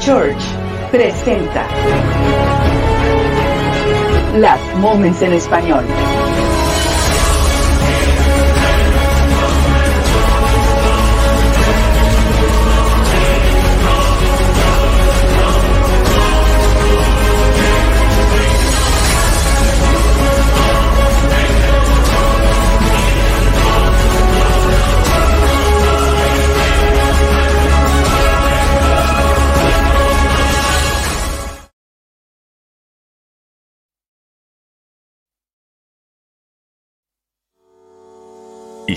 Church presenta Las Moments en Español.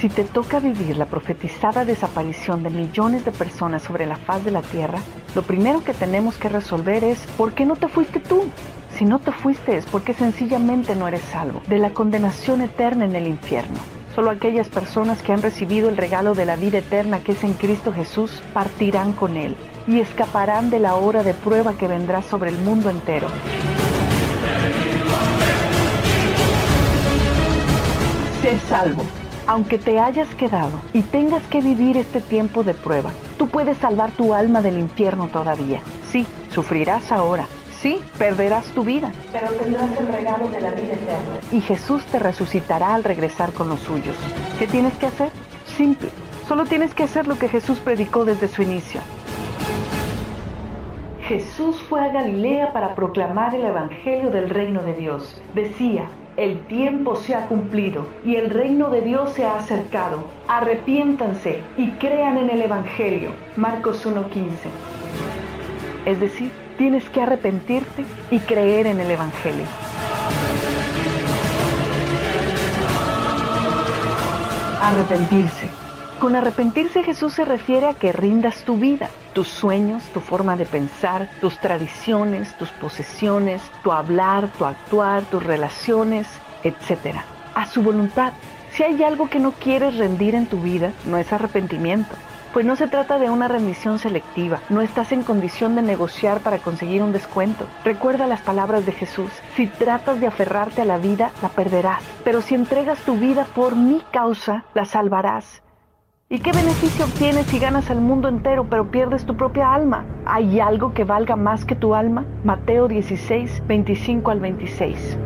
Si te toca vivir la profetizada desaparición de millones de personas sobre la faz de la Tierra, lo primero que tenemos que resolver es ¿por qué no te fuiste tú? Si no te fuiste es porque sencillamente no eres salvo de la condenación eterna en el infierno. Solo aquellas personas que han recibido el regalo de la vida eterna que es en Cristo Jesús partirán con Él y escaparán de la hora de prueba que vendrá sobre el mundo entero. Sé salvo. Aunque te hayas quedado y tengas que vivir este tiempo de prueba, tú puedes salvar tu alma del infierno todavía. Sí, sufrirás ahora. Sí, perderás tu vida, pero tendrás el regalo de la vida eterna. Y Jesús te resucitará al regresar con los suyos. ¿Qué tienes que hacer? Simple. Solo tienes que hacer lo que Jesús predicó desde su inicio. Jesús fue a Galilea para proclamar el Evangelio del reino de Dios. Decía, el tiempo se ha cumplido y el reino de Dios se ha acercado. Arrepiéntanse y crean en el Evangelio. Marcos 1.15. Es decir, tienes que arrepentirte y creer en el Evangelio. Arrepentirse. Con arrepentirse Jesús se refiere a que rindas tu vida, tus sueños, tu forma de pensar, tus tradiciones, tus posesiones, tu hablar, tu actuar, tus relaciones, etc. A su voluntad. Si hay algo que no quieres rendir en tu vida, no es arrepentimiento. Pues no se trata de una rendición selectiva, no estás en condición de negociar para conseguir un descuento. Recuerda las palabras de Jesús, si tratas de aferrarte a la vida, la perderás, pero si entregas tu vida por mi causa, la salvarás. ¿Y qué beneficio obtienes si ganas al mundo entero pero pierdes tu propia alma? ¿Hay algo que valga más que tu alma? Mateo 16, 25 al 26.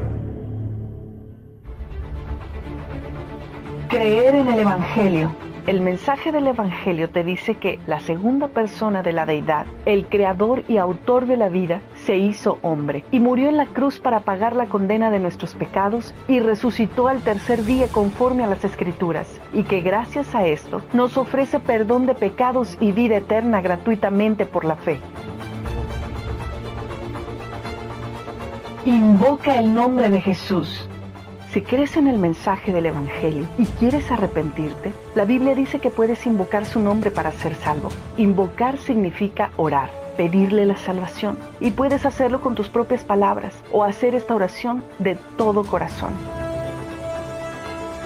Creer en el Evangelio. El mensaje del Evangelio te dice que la segunda persona de la deidad, el creador y autor de la vida, se hizo hombre y murió en la cruz para pagar la condena de nuestros pecados y resucitó al tercer día conforme a las escrituras y que gracias a esto nos ofrece perdón de pecados y vida eterna gratuitamente por la fe. Invoca el nombre de Jesús. Si crees en el mensaje del Evangelio y quieres arrepentirte, la Biblia dice que puedes invocar su nombre para ser salvo. Invocar significa orar, pedirle la salvación. Y puedes hacerlo con tus propias palabras o hacer esta oración de todo corazón.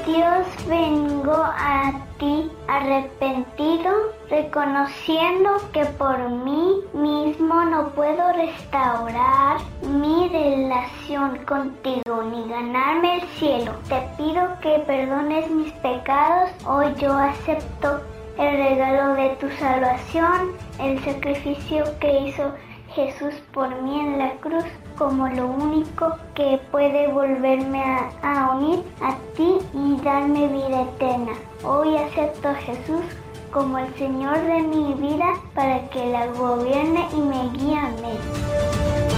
Dios, vengo a ti arrepentido, reconociendo que por mí mismo no puedo restaurar mi relación contigo ni ganarme el cielo. Te pido que perdones mis pecados. Hoy yo acepto el regalo de tu salvación, el sacrificio que hizo Jesús por mí en la cruz como lo único que puede volverme a, a, unir a ti y darme vida eterna. Hoy acepto a Jesús como el Señor de mi vida para que la gobierne y me guíe. Amén.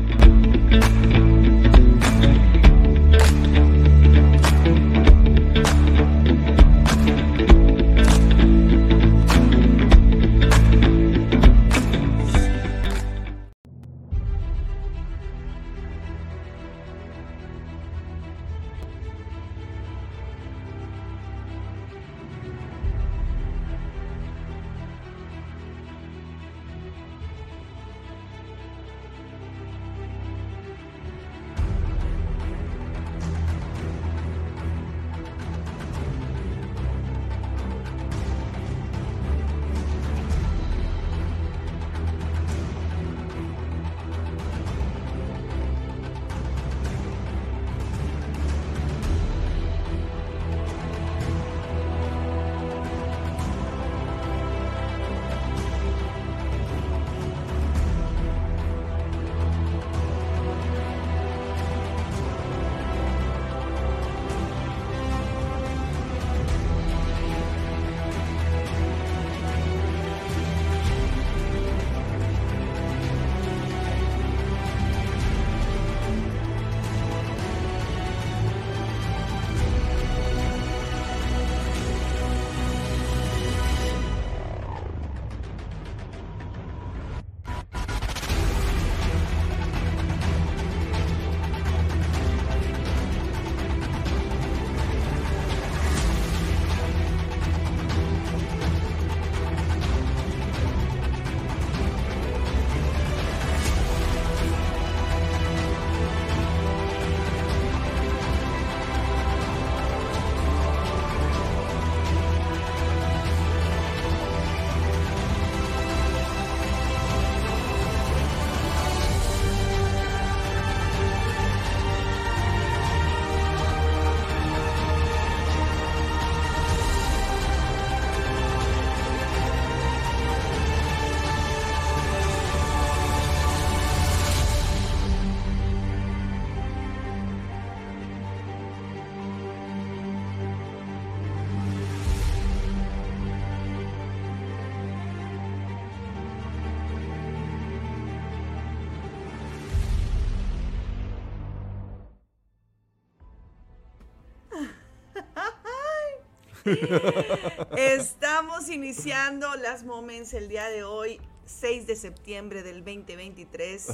Estamos iniciando las Moments el día de hoy, 6 de septiembre del 2023.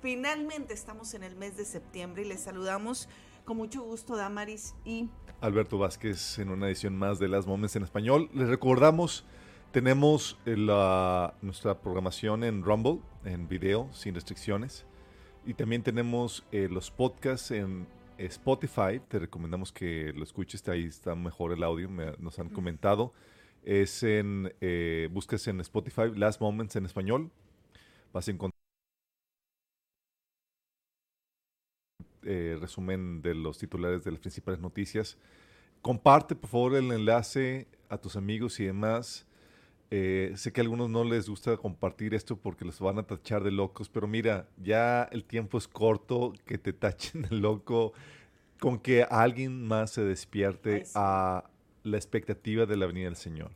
Finalmente estamos en el mes de septiembre y les saludamos con mucho gusto Damaris y Alberto Vázquez en una edición más de las Moments en español. Les recordamos, tenemos la, nuestra programación en Rumble, en video, sin restricciones. Y también tenemos eh, los podcasts en Spotify, te recomendamos que lo escuches, ahí está mejor el audio, nos han comentado. Es en, eh, busques en Spotify Last Moments en español, vas a encontrar eh, resumen de los titulares de las principales noticias. Comparte por favor el enlace a tus amigos y demás. Eh, sé que a algunos no les gusta compartir esto porque los van a tachar de locos, pero mira, ya el tiempo es corto que te tachen de loco, con que alguien más se despierte a la expectativa de la venida del Señor.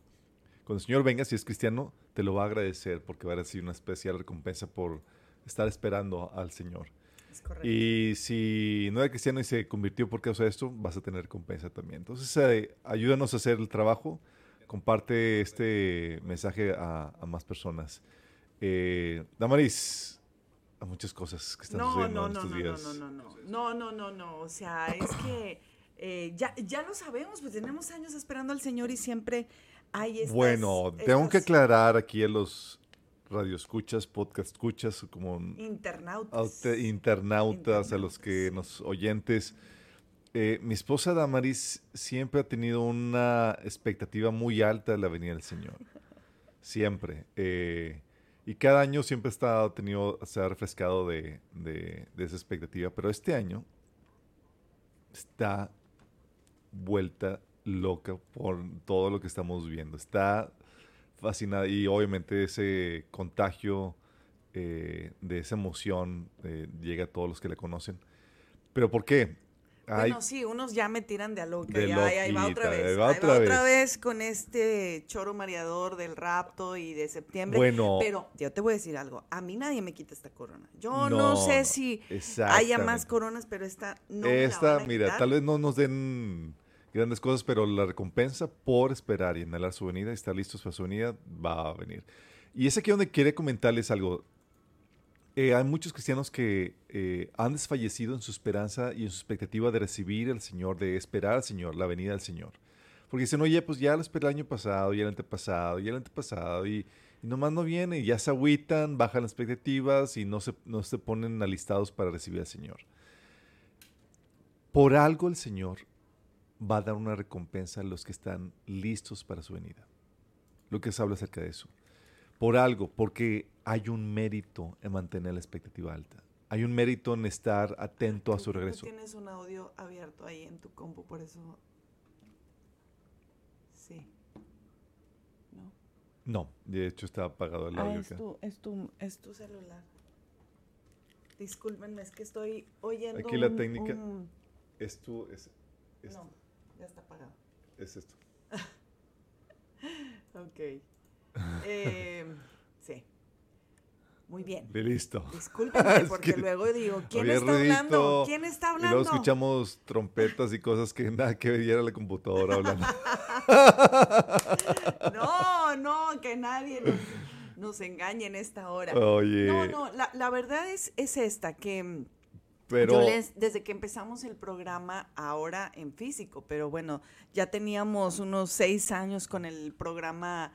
Cuando el Señor venga, si es cristiano, te lo va a agradecer porque va a recibir una especial recompensa por estar esperando al Señor. Y si no era cristiano y se convirtió por causa de esto, vas a tener recompensa también. Entonces, eh, ayúdanos a hacer el trabajo comparte este mensaje a, más personas. Eh, Damaris, a muchas cosas que están sucediendo en estos días. No, no, no, no, no, no, no, o sea, es que eh, ya, ya lo sabemos, pues tenemos años esperando al Señor y siempre hay estas, Bueno, tengo que aclarar aquí a los radioescuchas, podcast escuchas, como internautas, internautas, a los que nos oyentes eh, mi esposa Damaris siempre ha tenido una expectativa muy alta de la venida del Señor. Siempre. Eh, y cada año siempre está, tenido, se ha refrescado de, esa expectativa. Pero este año está vuelta loca por todo lo que estamos viendo. Está fascinada y obviamente ese contagio eh, de esa emoción llega a todos los que la conocen. ¿Pero por qué? Bueno, sí, unos ya me tiran de a loca. De ya, ahí va otra vez. ahí va ahí otra va otra vez. vez con este choro mareador del rapto y de septiembre. Bueno. Pero yo te voy a decir algo. A mí nadie me quita esta corona. Yo no, No, sé si haya más coronas, pero esta no me la Esta, van a mira, quitar. tal vez no nos den grandes cosas, pero la recompensa por esperar y anhelar su venida y estar listos para su venida va a venir. Y es aquí donde quiere comentarles algo. Eh, hay muchos cristianos que eh, han desfallecido en su esperanza y en su expectativa de recibir al Señor, de esperar al Señor, la venida del Señor. Porque dicen, oye, pues ya lo esperé el año pasado, y el antepasado, y el antepasado, y, nomás no viene, y ya se agüitan, bajan las expectativas y no se, no se ponen alistados para recibir al Señor. Por algo el Señor va a dar una recompensa a los que están listos para su venida. Lucas habla acerca de eso. Por algo, porque hay un mérito en mantener la expectativa alta. Hay un mérito en estar atento a su regreso. tienes un audio abierto ahí en tu compu, por eso. Sí. ¿No? No, de hecho está apagado el Ah, audio es tu, es, tu, es tu celular. Discúlpenme, es que estoy oyendo. Aquí la un- técnica. un- Es tu, es, es- No, ya está apagado. es esto. Ok. Eh, sí. Muy bien. De listo. Discúlpenme, porque que luego digo, ¿quién está hablando? ¿Quién está Y luego hablando? escuchamos trompetas y cosas que nada que ver la computadora hablando. No, no, que nadie nos, nos engañe en esta hora. Oye, No, no, la, la verdad es, es esta, que mm, pero yo les, desde que empezamos el programa, ahora en físico, pero bueno, ya teníamos unos seis años con el programa,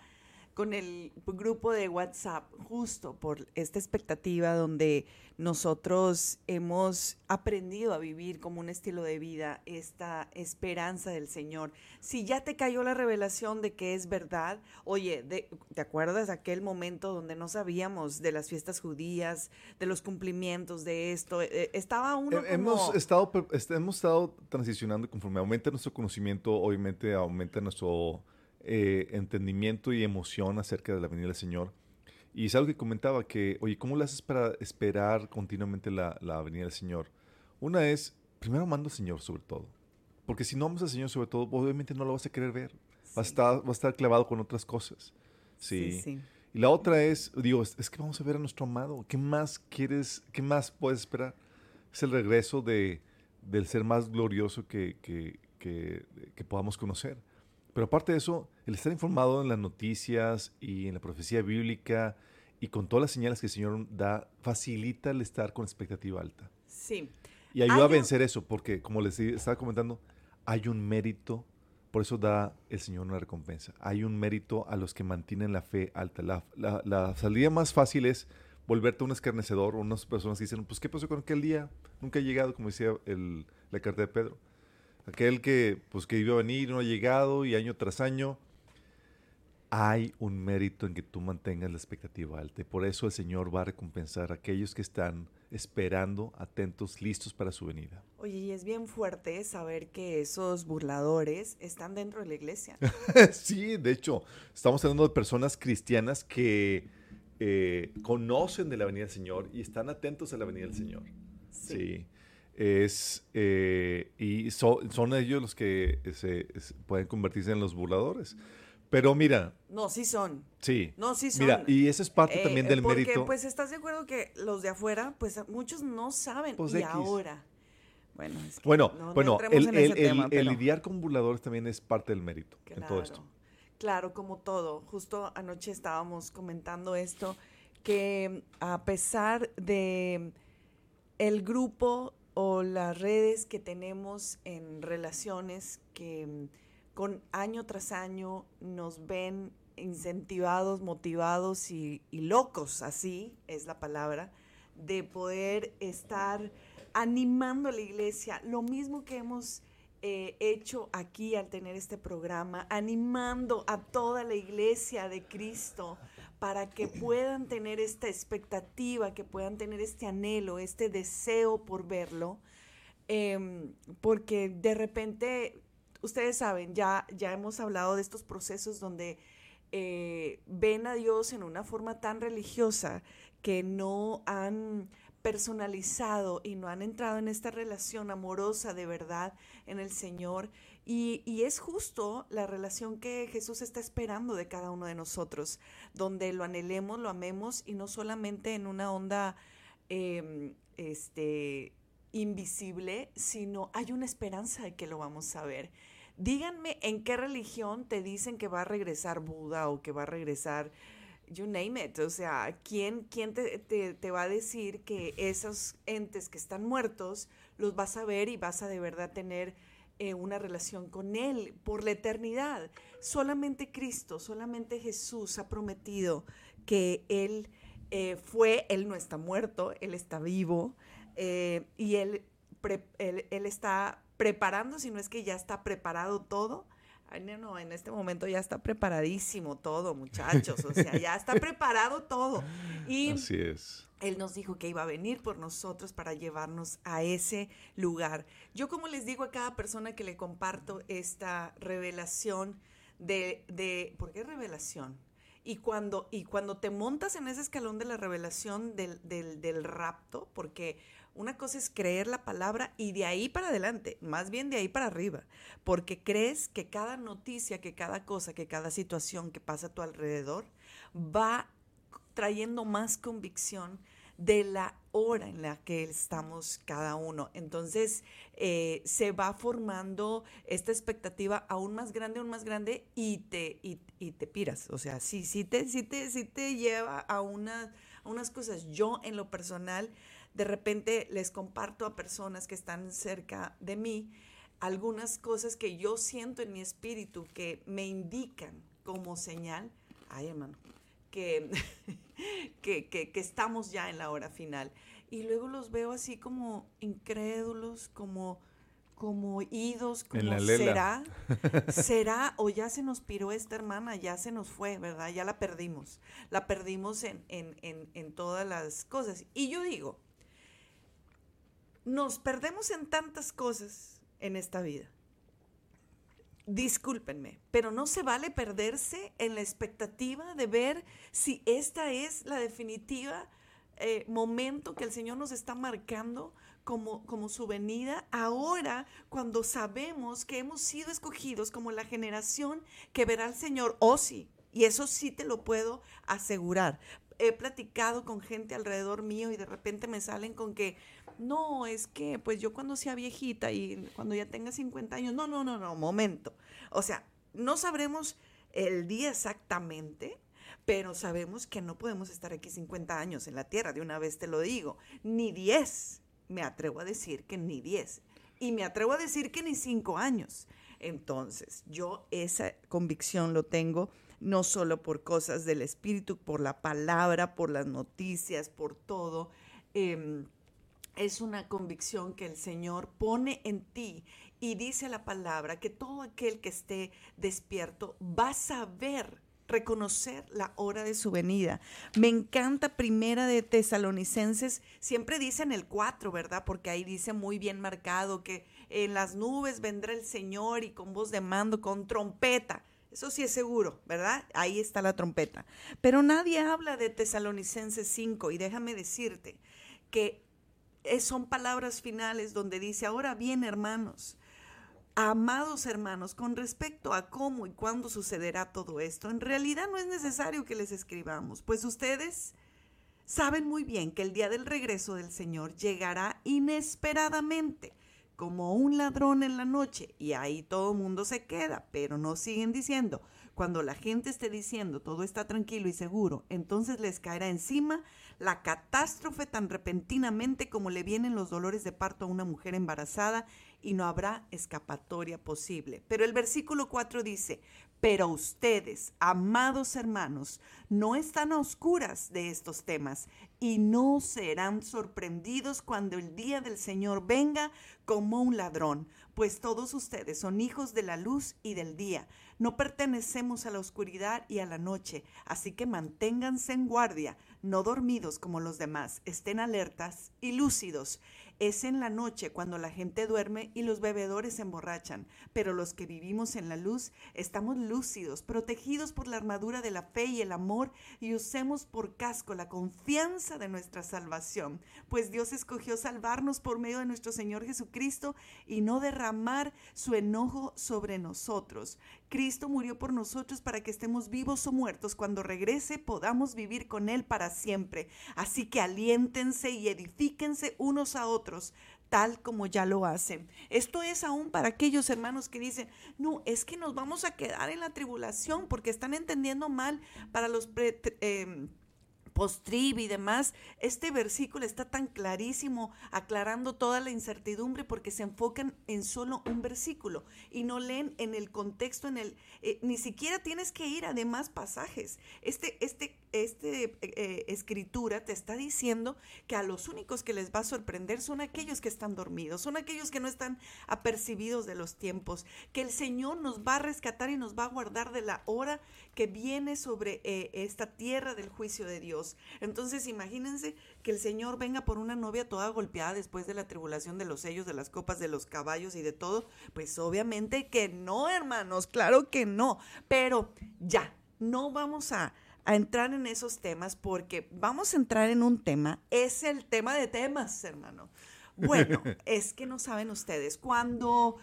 con el grupo de WhatsApp, justo por esta expectativa donde nosotros hemos aprendido a vivir como un estilo de vida, esta esperanza del Señor. Si ya te cayó la revelación de que es verdad, oye, de- ¿te acuerdas de aquel momento donde no sabíamos de las fiestas judías, de los cumplimientos de esto? Eh, estaba uno como... Hemos estado, este, hemos estado transicionando conforme aumenta nuestro conocimiento, obviamente aumenta nuestro eh, entendimiento y emoción acerca de la venida del Señor. Y es algo que comentaba que, oye, ¿cómo lo haces para esperar continuamente la, la venida del Señor? Una es, primero amando al Señor sobre todo. Porque si no amas al Señor sobre todo, obviamente no lo vas a querer ver. Vas, a Sí. estar, vas a estar clavado con otras cosas. Sí, Sí. sí. Y la otra es, digo, es, es que vamos a ver a nuestro amado. ¿Qué más quieres, qué más puedes esperar? Es el regreso de, del ser más glorioso que, que, que- que podamos conocer. Pero aparte de eso, el estar informado en las noticias y en la profecía bíblica y con todas las señales que el Señor da, facilita el estar con expectativa alta. Sí. Y ayuda Hay a un- vencer eso, porque como les estaba comentando, hay un mérito, por eso da el Señor una recompensa. Hay un mérito a los que mantienen la fe alta. La, la- la salida más fácil es volverte un escarnecedor o unas personas que dicen, pues ¿qué pasó con aquel día? Nunca ha llegado, como decía el- la carta de Pedro. Aquel que, pues, que iba a venir, no ha llegado y año tras año. Hay un mérito en que tú mantengas la expectativa alta y por eso el Señor va a recompensar a aquellos que están esperando, atentos, listos para su venida. Oye, y es bien fuerte saber que esos burladores están dentro de la iglesia. sí, de hecho, estamos hablando de personas cristianas que eh, conocen de la venida del Señor y están atentos a la venida del Señor. Sí. Es, eh, y so- son ellos los que se, se pueden convertirse en los burladores. Pero mira, No, sí son. sí. No, sí son. Mira, y eso es parte Eh, también del porque, mérito. pues, ¿estás de acuerdo que los de afuera, pues, muchos no saben? Pues, y X. ahora. Bueno, es que Bueno, no- no bueno, entremos el, en el- el- tema, el lidiar con burladores también es parte del mérito en todo esto. Claro, Claro, como todo. Justo anoche estábamos comentando esto, que a pesar de el grupo o las redes que tenemos en relaciones que mm, con año tras año nos ven incentivados, motivados y, locos, así es la palabra, de poder estar animando a la iglesia, lo mismo que hemos eh, hecho aquí al tener este programa, animando a toda la iglesia de Cristo para que puedan tener esta expectativa, que puedan tener este anhelo, este deseo por verlo, em, porque de repente, ustedes saben, ya, ya hemos hablado de estos procesos donde eh, ven a Dios en una forma tan religiosa que no han personalizado y no han entrado en esta relación amorosa de verdad en el Señor. Y, es justo la relación que Jesús está esperando de cada uno de nosotros, donde lo anhelemos, lo amemos y no solamente en una onda em, este, invisible, sino hay una esperanza de que lo vamos a ver. Díganme en qué religión te dicen que va a regresar Buda o que va a regresar you name it. O sea, ¿quién, quién te, va a decir que esos entes que están muertos los vas a ver y vas a de verdad tener eh, una relación con Él por la eternidad? Solamente Cristo, solamente Jesús ha prometido que Él eh, fue, Él no está muerto, Él está vivo eh, y él, él, está preparando, si no es que ya está preparado todo Ay, no, en este momento ya está preparadísimo todo, muchachos. O sea, ya está preparado todo. Y Así es. Él nos dijo que iba a venir por nosotros para llevarnos a ese lugar. Yo como les digo a cada persona que le comparto esta revelación de, de ¿por qué revelación? Y cuando, y cuando te montas en ese escalón de la revelación del, del, del rapto, porque una cosa es creer la palabra y de ahí para adelante, más bien de ahí para arriba, porque crees que cada noticia, que cada cosa, que cada situación que pasa a tu alrededor va trayendo más convicción de la hora en la que estamos cada uno. Entonces eh, se va formando esta expectativa aún más grande, aún más grande y te, y, te piras. O sea, sí, te, sí te, te lleva a, a unas cosas. Yo en lo personal de repente les comparto a personas que están cerca de mí algunas cosas que yo siento en mi espíritu que me indican como señal, ay hermano, que, que, que, estamos ya en la hora final. Y luego los veo así como incrédulos, como como idos, como será, será, o ya se nos piró esta hermana, ya se nos fue, ¿verdad? Ya la perdimos, la perdimos en, en, en, en todas las cosas. Y yo digo, nos perdemos en tantas cosas en esta vida. Discúlpenme, pero no se vale perderse en la expectativa de ver si esta es la definitiva eh, momento que el Señor nos está marcando como, como su venida, ahora cuando sabemos que hemos sido escogidos como la generación que verá al Señor, o oh, sí, y eso sí te lo puedo asegurar. He platicado con gente alrededor mío y de repente me salen con que no, es que pues yo cuando sea viejita y cuando ya tenga 50 años, no, no, no, no, momento. O sea, no sabremos el día exactamente, pero sabemos que no podemos estar aquí 50 años en la tierra, de una vez te lo digo, ni 10, me atrevo a decir que ni 10, y me atrevo a decir que ni 5 años. Entonces, yo esa convicción lo tengo no solo por cosas del espíritu, por la palabra, por las noticias, por todo. Em, es una convicción que el Señor pone en ti y dice la palabra que todo aquel que esté despierto va a saber reconocer la hora de su venida. Me encanta Primera de Tesalonicenses, siempre dicen el 4, ¿verdad? Porque ahí dice muy bien marcado que en las nubes vendrá el Señor y con voz de mando, con trompeta. Eso sí es seguro, ¿verdad? Ahí está la trompeta. Pero nadie habla de Tesalonicenses 5 y déjame decirte que son palabras finales donde dice, ahora bien hermanos, amados hermanos, con respecto a cómo y cuándo sucederá todo esto, en realidad no es necesario que les escribamos, pues ustedes saben muy bien que el día del regreso del Señor llegará inesperadamente como un ladrón en la noche y ahí todo el mundo se queda, pero no siguen diciendo, cuando la gente esté diciendo todo está tranquilo y seguro, entonces les caerá encima la catástrofe tan repentinamente como le vienen los dolores de parto a una mujer embarazada y no habrá escapatoria posible. Pero el versículo 4 dice, pero ustedes, amados hermanos, no están a oscuras de estos temas y no serán sorprendidos cuando el día del Señor venga como un ladrón, pues todos ustedes son hijos de la luz y del día. No pertenecemos a la oscuridad y a la noche, así que manténganse en guardia, no dormidos como los demás, estén alertas y lúcidos. Es en la noche cuando la gente duerme y los bebedores se emborrachan, pero los que vivimos en la luz estamos lúcidos, protegidos por la armadura de la fe y el amor y usemos por casco la confianza de nuestra salvación, pues Dios escogió salvarnos por medio de nuestro Señor Jesucristo y no derramar su enojo sobre nosotros. Cristo murió por nosotros para que estemos vivos o muertos. Cuando regrese podamos vivir con Él para siempre. Así que aliéntense y edifíquense unos a otros tal como ya lo hacen. Esto es aún para aquellos hermanos que dicen, no, es que nos vamos a quedar en la tribulación porque están entendiendo mal para los... Em, postrib y demás, este versículo está tan clarísimo, aclarando toda la incertidumbre porque se enfocan en solo un versículo y no leen en el contexto, en el, eh, ni siquiera tienes que ir a demás pasajes. Este, este este eh, escritura te está diciendo que a los únicos que les va a sorprender son aquellos que están dormidos, son aquellos que no están apercibidos de los tiempos, que el Señor nos va a rescatar y nos va a guardar de la hora que viene sobre eh, esta tierra del juicio de Dios. Entonces imagínense que el Señor venga por una novia toda golpeada después de la tribulación de los sellos, de las copas, de los caballos y de todo. Pues obviamente que no, hermanos, claro que no, pero ya, no vamos a a entrar en esos temas porque vamos a entrar en un tema, es el tema de temas, hermano. Bueno, es que no saben ustedes, cuando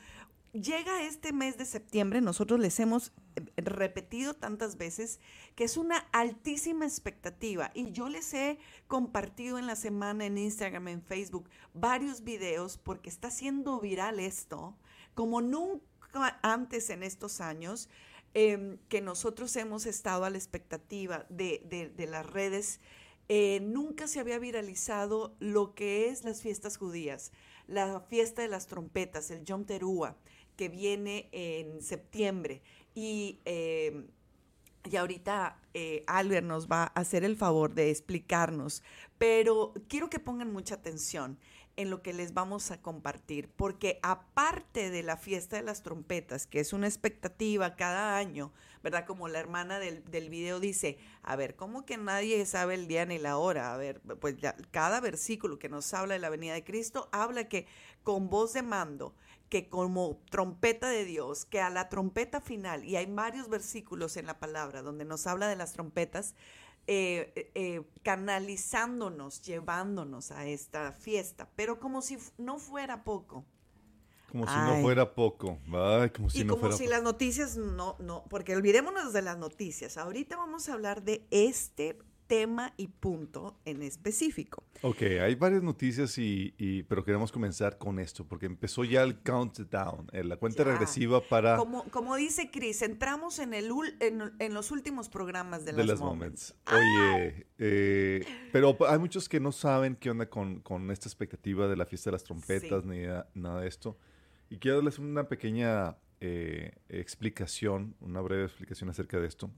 llega este mes de septiembre, nosotros les hemos eh, repetido tantas veces que es una altísima expectativa y yo les he compartido en la semana en Instagram, en Facebook, varios videos porque está siendo viral esto, como nunca antes en estos años. Em, que nosotros hemos estado a la expectativa de, las redes, eh, nunca se había viralizado lo que es las fiestas judías, la fiesta de las trompetas, el Yom Teruah, que viene en septiembre. Y, em, y ahorita eh, Albert nos va a hacer el favor de explicarnos, pero quiero que pongan mucha atención en lo que les vamos a compartir, porque aparte de la fiesta de las trompetas, que es una expectativa cada año, ¿verdad? Como la hermana del, del video dice, a ver, ¿cómo que nadie sabe el día ni la hora? A ver, pues cada versículo que nos habla de la venida de Cristo habla que con voz de mando, que como trompeta de Dios, que a la trompeta final, y hay varios versículos en la palabra donde nos habla de las trompetas, eh, eh, eh, canalizándonos, llevándonos a esta fiesta, pero como si no fuera poco. Como si no fuera poco. Ay, como si y no como si las noticias no, no, porque olvidémonos de las noticias. Ahorita vamos a hablar de este tema y punto en específico. Ok, hay varias noticias, y, pero queremos comenzar con esto, porque empezó ya el countdown, eh, la cuenta regresiva para... Como, como dice Chris, entramos en, el, en, los últimos programas de, de las Moments. Oye, eh, pero hay muchos que no saben qué onda con, con esta expectativa de la fiesta de las trompetas, ni nada de esto. Y quiero darles una pequeña eh, explicación, una breve explicación acerca de esto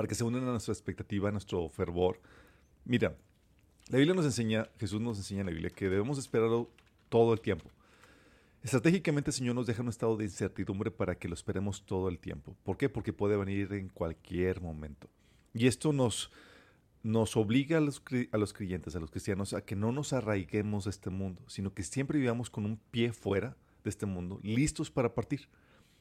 para que se unan a nuestra expectativa, a nuestro fervor. Mira, la Biblia nos enseña, Jesús nos enseña en la Biblia que debemos esperarlo todo el tiempo. Estratégicamente el Señor nos deja un estado de incertidumbre para que lo esperemos todo el tiempo. ¿Por qué? Porque puede venir en cualquier momento. Y esto nos, nos obliga a los, a los creyentes, a los cristianos, a que no nos arraiguemos de este mundo, sino que siempre vivamos con un pie fuera de este mundo, listos para partir.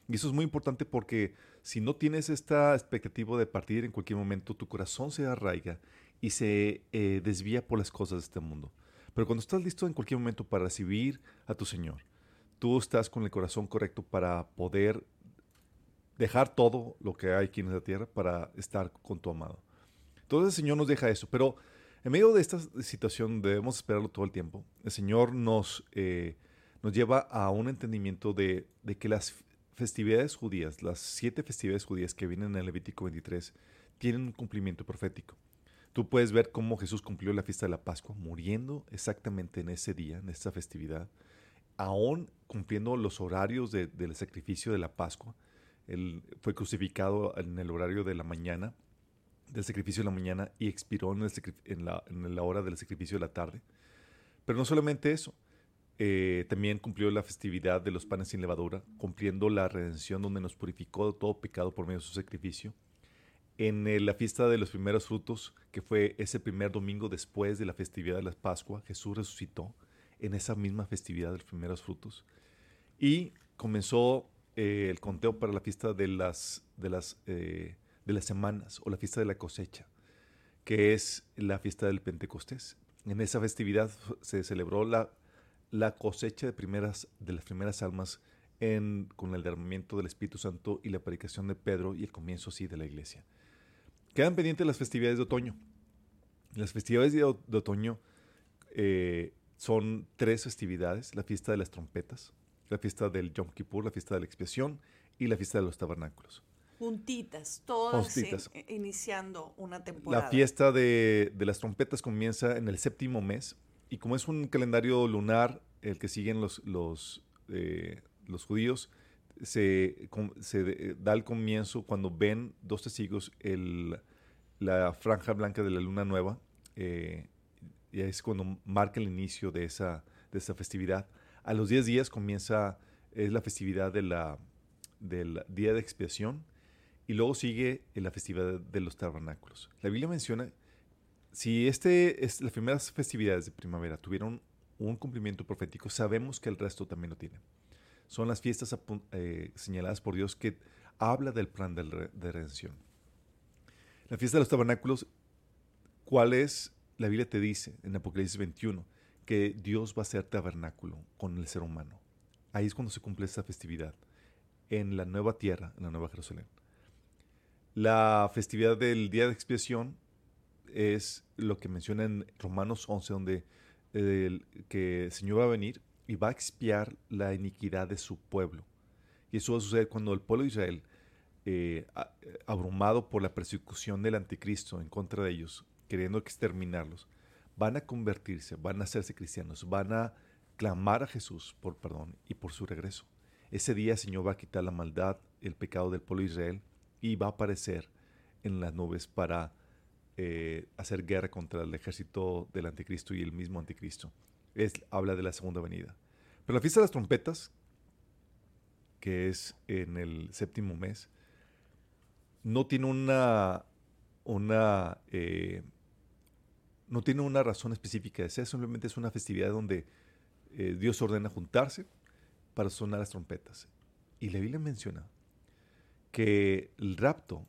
Y eso es muy importante porque si no tienes esta expectativa de partir en cualquier momento, tu corazón se arraiga y se eh, desvía por las cosas de este mundo. Pero cuando estás listo en cualquier momento para recibir a tu Señor, tú estás con el corazón correcto para poder dejar todo lo que hay aquí en la tierra para estar con tu amado. Entonces el Señor nos deja eso, pero en medio de esta situación debemos esperarlo todo el tiempo. El Señor nos, eh, nos lleva a un entendimiento de, de que las festividades judías, las siete festividades judías que vienen en el Levítico 23, tienen un cumplimiento profético. Tú puedes ver cómo Jesús cumplió la fiesta de la Pascua, muriendo exactamente en ese día, en esta festividad, aún cumpliendo los horarios del sacrificio de la Pascua. Él fue crucificado en el horario de la mañana, del sacrificio de la mañana, y expiró en, la, en la hora del sacrificio de la tarde. Pero no solamente eso, eh, también cumplió la festividad de los panes sin levadura, cumpliendo la redención donde nos purificó de todo pecado por medio de su sacrificio. En eh, la fiesta de los primeros frutos, que fue ese primer domingo después de la festividad de la Pascua, Jesús resucitó. en esa misma festividad de los primeros frutos. Y comenzó eh, el conteo para la fiesta de las, de, las, eh, de las semanas o la fiesta de la cosecha, que es la fiesta del Pentecostés. En esa festividad se celebró la, la cosecha de, primeras, de las primeras almas en, con el derramamiento del Espíritu Santo y la predicación de Pedro y el comienzo así de la iglesia. Quedan pendientes las festividades de otoño. Las festividades de, de otoño eh, son tres festividades, la fiesta de las trompetas, la fiesta del Yom Kippur, la fiesta de la expiación y la fiesta de los tabernáculos. Juntitas, todas iniciando una temporada. La fiesta de, las trompetas comienza en el séptimo mes y como es un calendario lunar, el que siguen los, los, eh, los judíos, se, se, da el comienzo cuando ven dos testigos el, la franja blanca de la luna nueva. Eh, y es cuando marca el inicio de esa, de esa festividad. A los 10 días comienza, es la festividad de la, del día de expiación y luego sigue la festividad de los tabernáculos. La Biblia menciona, si este es, las primeras festividades de primavera tuvieron un cumplimiento profético, sabemos que el resto también lo tiene. Son las fiestas eh, señaladas por Dios que habla del plan de, de redención. La fiesta de los tabernáculos, ¿cuál es la Biblia te dice en Apocalipsis 21 que Dios va a ser tabernáculo con el ser humano. Ahí es cuando se cumple esa festividad, en la nueva tierra, en la nueva Jerusalén. La festividad del día de expiación es lo que menciona en Romanos 11, donde que el Señor va a venir y va a expiar la iniquidad de su pueblo. Y eso va a suceder cuando el pueblo de Israel, eh, abrumado por la persecución del anticristo en contra de ellos, queriendo exterminarlos, van a convertirse, van a hacerse cristianos, van a clamar a Jesús por perdón y por su regreso. Ese día el Señor va a quitar la maldad, el pecado del pueblo de Israel y va a aparecer en las nubes para eh, hacer guerra contra el ejército del anticristo y el mismo anticristo. Es, habla de la segunda venida. Pero la fiesta de las trompetas, que es en el séptimo mes, no tiene una, una eh, no tiene una razón específica de ser, simplemente es una festividad donde eh, Dios ordena juntarse para sonar las trompetas. Y la Biblia menciona que el rapto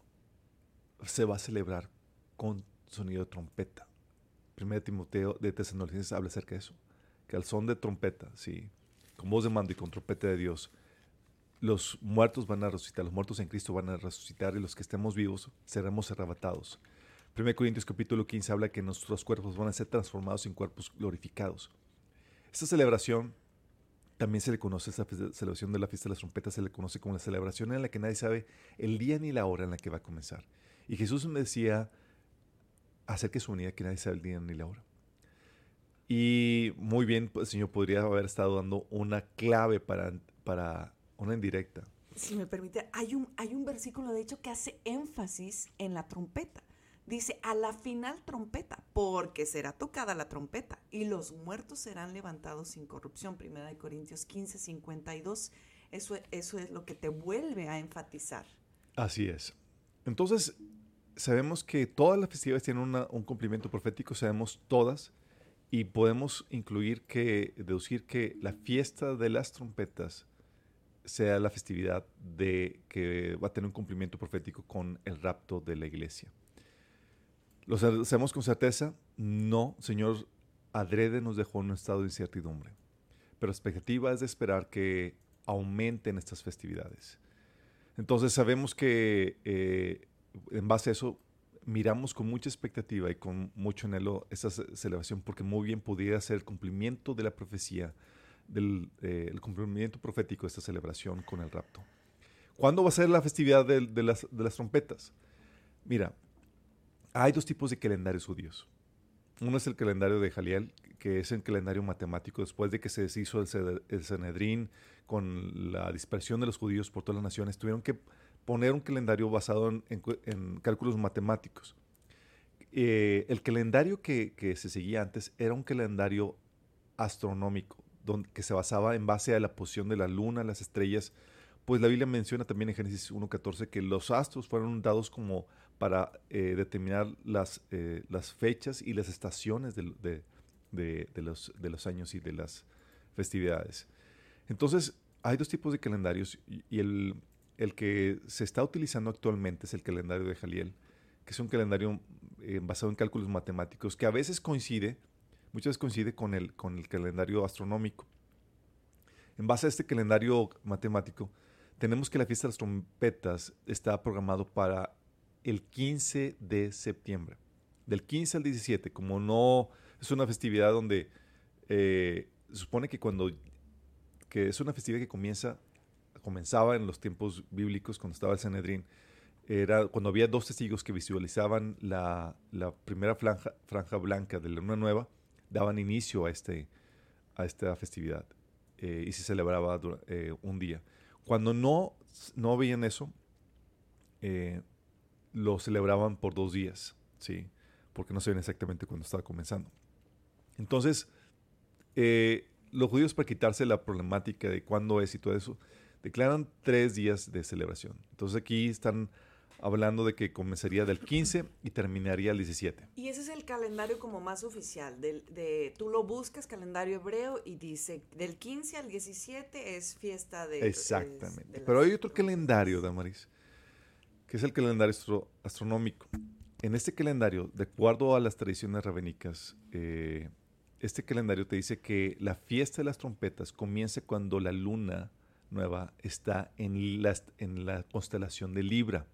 se va a celebrar con sonido de trompeta. Primero Timoteo de Tesalonicenses habla acerca de eso, que al son de trompeta, sí, con voz de mando y con trompeta de Dios, los muertos van a resucitar, los muertos en Cristo van a resucitar y los que estemos vivos seremos arrebatados. 1 Corintios capítulo 15 habla que nuestros cuerpos van a ser transformados en cuerpos glorificados. Esta celebración también se le conoce, esta celebración de la fiesta de las trompetas se le conoce como la celebración en la que nadie sabe el día ni la hora en la que va a comenzar. Y Jesús me decía acerca de su unidad que nadie sabe el día ni la hora. Y muy bien, pues, el Señor podría haber estado dando una clave para, para una indirecta. Si me permite, hay un, hay un versículo de hecho que hace énfasis en la trompeta. Dice, a la final trompeta, porque será tocada la trompeta y los muertos serán levantados sin corrupción. Primera de Corintios 15, 52. Eso, eso es lo que te vuelve a enfatizar. Así es. Entonces, sabemos que todas las festividades tienen un cumplimiento profético, sabemos todas, y podemos incluir que, deducir que la fiesta de las trompetas sea la festividad de que va a tener un cumplimiento profético con el rapto de la iglesia. ¿Lo hacemos con certeza? No, Señor, adrede nos dejó en un estado de incertidumbre. Pero la expectativa es de esperar que aumenten estas festividades. Entonces sabemos que eh, en base a eso miramos con mucha expectativa y con mucho anhelo esta celebración porque muy bien pudiera ser el cumplimiento de la profecía, del eh, el cumplimiento profético de esta celebración con el rapto. ¿Cuándo va a ser la festividad de, las, trompetas? Mira, hay dos tipos de calendarios judíos. Uno es el calendario de Jaliel, que es el calendario matemático después de que se deshizo el, Sanedrín con la dispersión de los judíos por todas las naciones. Tuvieron que poner un calendario basado en, cálculos matemáticos. Eh, el calendario que, se seguía antes era un calendario astronómico, que se basaba en base a la posición de la luna, las estrellas. Pues la Biblia menciona también en Génesis 1.14 que los astros fueron dados como para eh, determinar las, eh, las fechas y las estaciones de los años y de las festividades. Entonces, hay dos tipos de calendarios y, el, el, que se está utilizando actualmente es el calendario de Jaliel, que es un calendario eh, basado en cálculos matemáticos que a veces coincide, muchas veces coincide con el, con el calendario astronómico. En base a este calendario matemático, tenemos que la fiesta de las trompetas está programado para el 15 de septiembre. Del 15 al 17, como no es una festividad donde eh, se supone que cuando que es una festividad que comienza comenzaba en los tiempos bíblicos cuando estaba el Sanedrín era cuando había dos testigos que visualizaban la, primera franja, franja, blanca de la luna nueva daban inicio a este a esta festividad eh, y se celebraba eh, un día. Cuando no no veían eso lo celebraban por dos días sí porque no sabían exactamente cuándo estaba comenzando. Entonces, eh, los judíos para quitarse la problemática de cuándo es y todo eso, declaran tres días de celebración. Entonces aquí están hablando de que comenzaría del 15 y terminaría el 17. Y ese es el calendario como más oficial. de, tú lo buscas, calendario hebreo, y dice del 15 al 17 es fiesta de... Exactamente. Pero hay otro calendario, Damaris, que es el calendario astronómico. En este calendario, de acuerdo a las tradiciones rabénicas, eh, este calendario te dice que la fiesta de las trompetas comienza cuando la luna nueva está en la, en la constelación de Libra.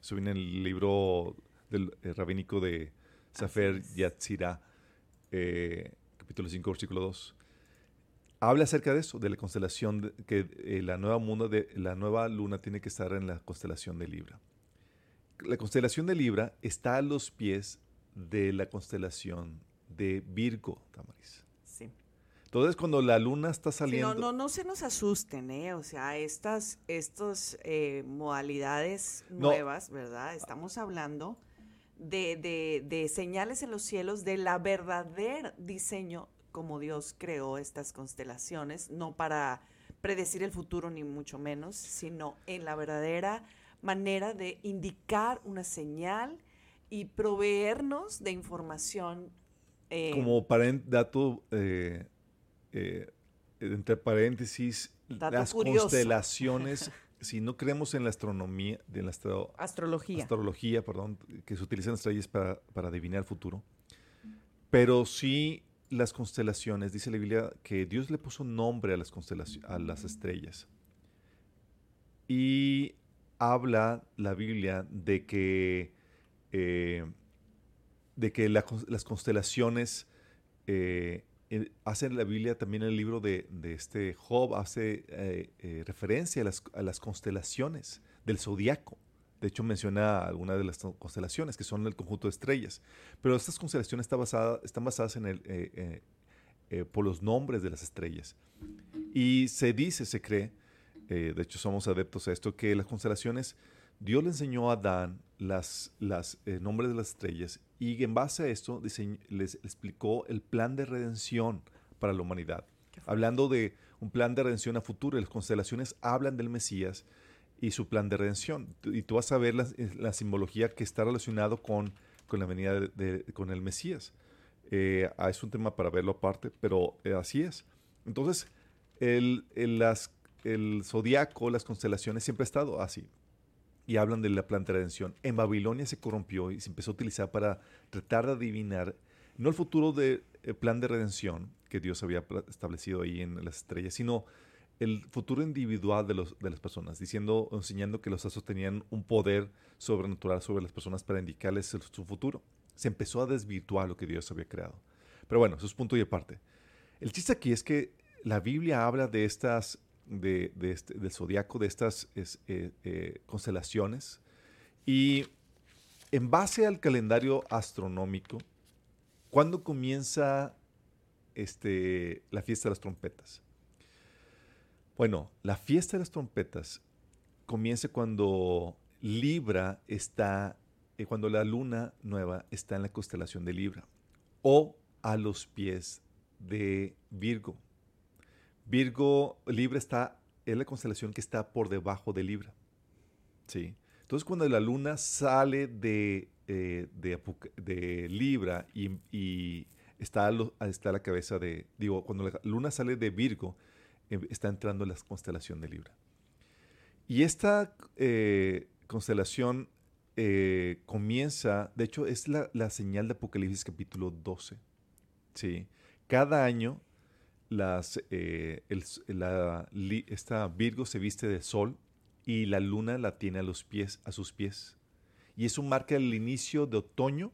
Eso viene en el libro del eh, rabínico de Safer Yatzira, eh, capítulo 5, versículo 2. Habla acerca de eso, de la constelación, que eh, la, nueva mundo de, la nueva luna tiene que estar en la constelación de Libra. La constelación de Libra está a los pies de la constelación de Virgo, Tamaris. Entonces, cuando la luna está saliendo... no, no, no se nos asusten, ¿eh? O sea, estas estos, eh, modalidades nuevas, ¿verdad? Estamos hablando de, de, de señales en los cielos de la verdadera diseño como Dios creó estas constelaciones, no para predecir el futuro ni mucho menos, sino en la verdadera manera de indicar una señal y proveernos de información eh, Como dato, eh, eh, entre paréntesis, las constelaciones, si no creemos en la astronomía, de la astrología, astrología perdón, que se utilizan estrellas para, para adivinar el futuro, pero sí las constelaciones, dice la Biblia que Dios le puso nombre a las constelaciones, a las estrellas. Y habla la Biblia de que de que las constelaciones eh, hace la Biblia también el libro de, este Job hace eh, eh, referencia a las, constelaciones del zodiaco. De hecho, menciona algunas de las constelaciones que son el conjunto de estrellas. Pero estas constelaciones están basadas en el, por los nombres de las estrellas. Y se dice, se cree, de hecho somos adeptos a esto, que las constelaciones Dios le enseñó a Adán las eh, nombres de las estrellas y en base a esto les explicó el plan de redención para la humanidad. Hablando de un plan de redención a futuro, las constelaciones hablan del Mesías y su plan de redención. Y tú vas a ver la, eh, simbología que está relacionado con, con la venida de, con el Mesías. Eh, ah, es un tema para verlo aparte, pero así es. Entonces, el, el, las, el zodiaco, las constelaciones siempre ha estado así y hablan de la planta de redención. En Babilonia se corrompió y se empezó a utilizar para tratar de adivinar no el futuro del eh, plan de redención que Dios había establecido ahí en las estrellas, sino el futuro individual de, de las personas, diciendo, enseñando que los astros tenían un poder sobrenatural sobre las personas para indicarles su futuro. Se empezó a desvirtuar lo que Dios había creado. Pero bueno, eso es punto y aparte. El chiste aquí es que la Biblia habla de estas de, este, del zodiaco, de estas eh, eh, constelaciones. Y en base al calendario astronómico, ¿cuándo comienza este, la fiesta de las trompetas? Bueno, la fiesta de las trompetas comienza cuando Libra está, eh, cuando la luna nueva está en la constelación de Libra o a los pies de Virgo. Virgo, Libra está, es la constelación que está por debajo de Libra. ¿sí? Entonces cuando la luna sale de, eh, de, Libra y, está, está a la cabeza de, digo, cuando la luna sale de Virgo, em, está entrando en la constelación de Libra. Y esta eh, constelación eh, comienza, de hecho, es la, señal de Apocalipsis capítulo 12. ¿sí? Cada año las, eh, esta Virgo se viste de sol y la luna la tiene a los pies, a sus pies. Y eso marca el inicio de otoño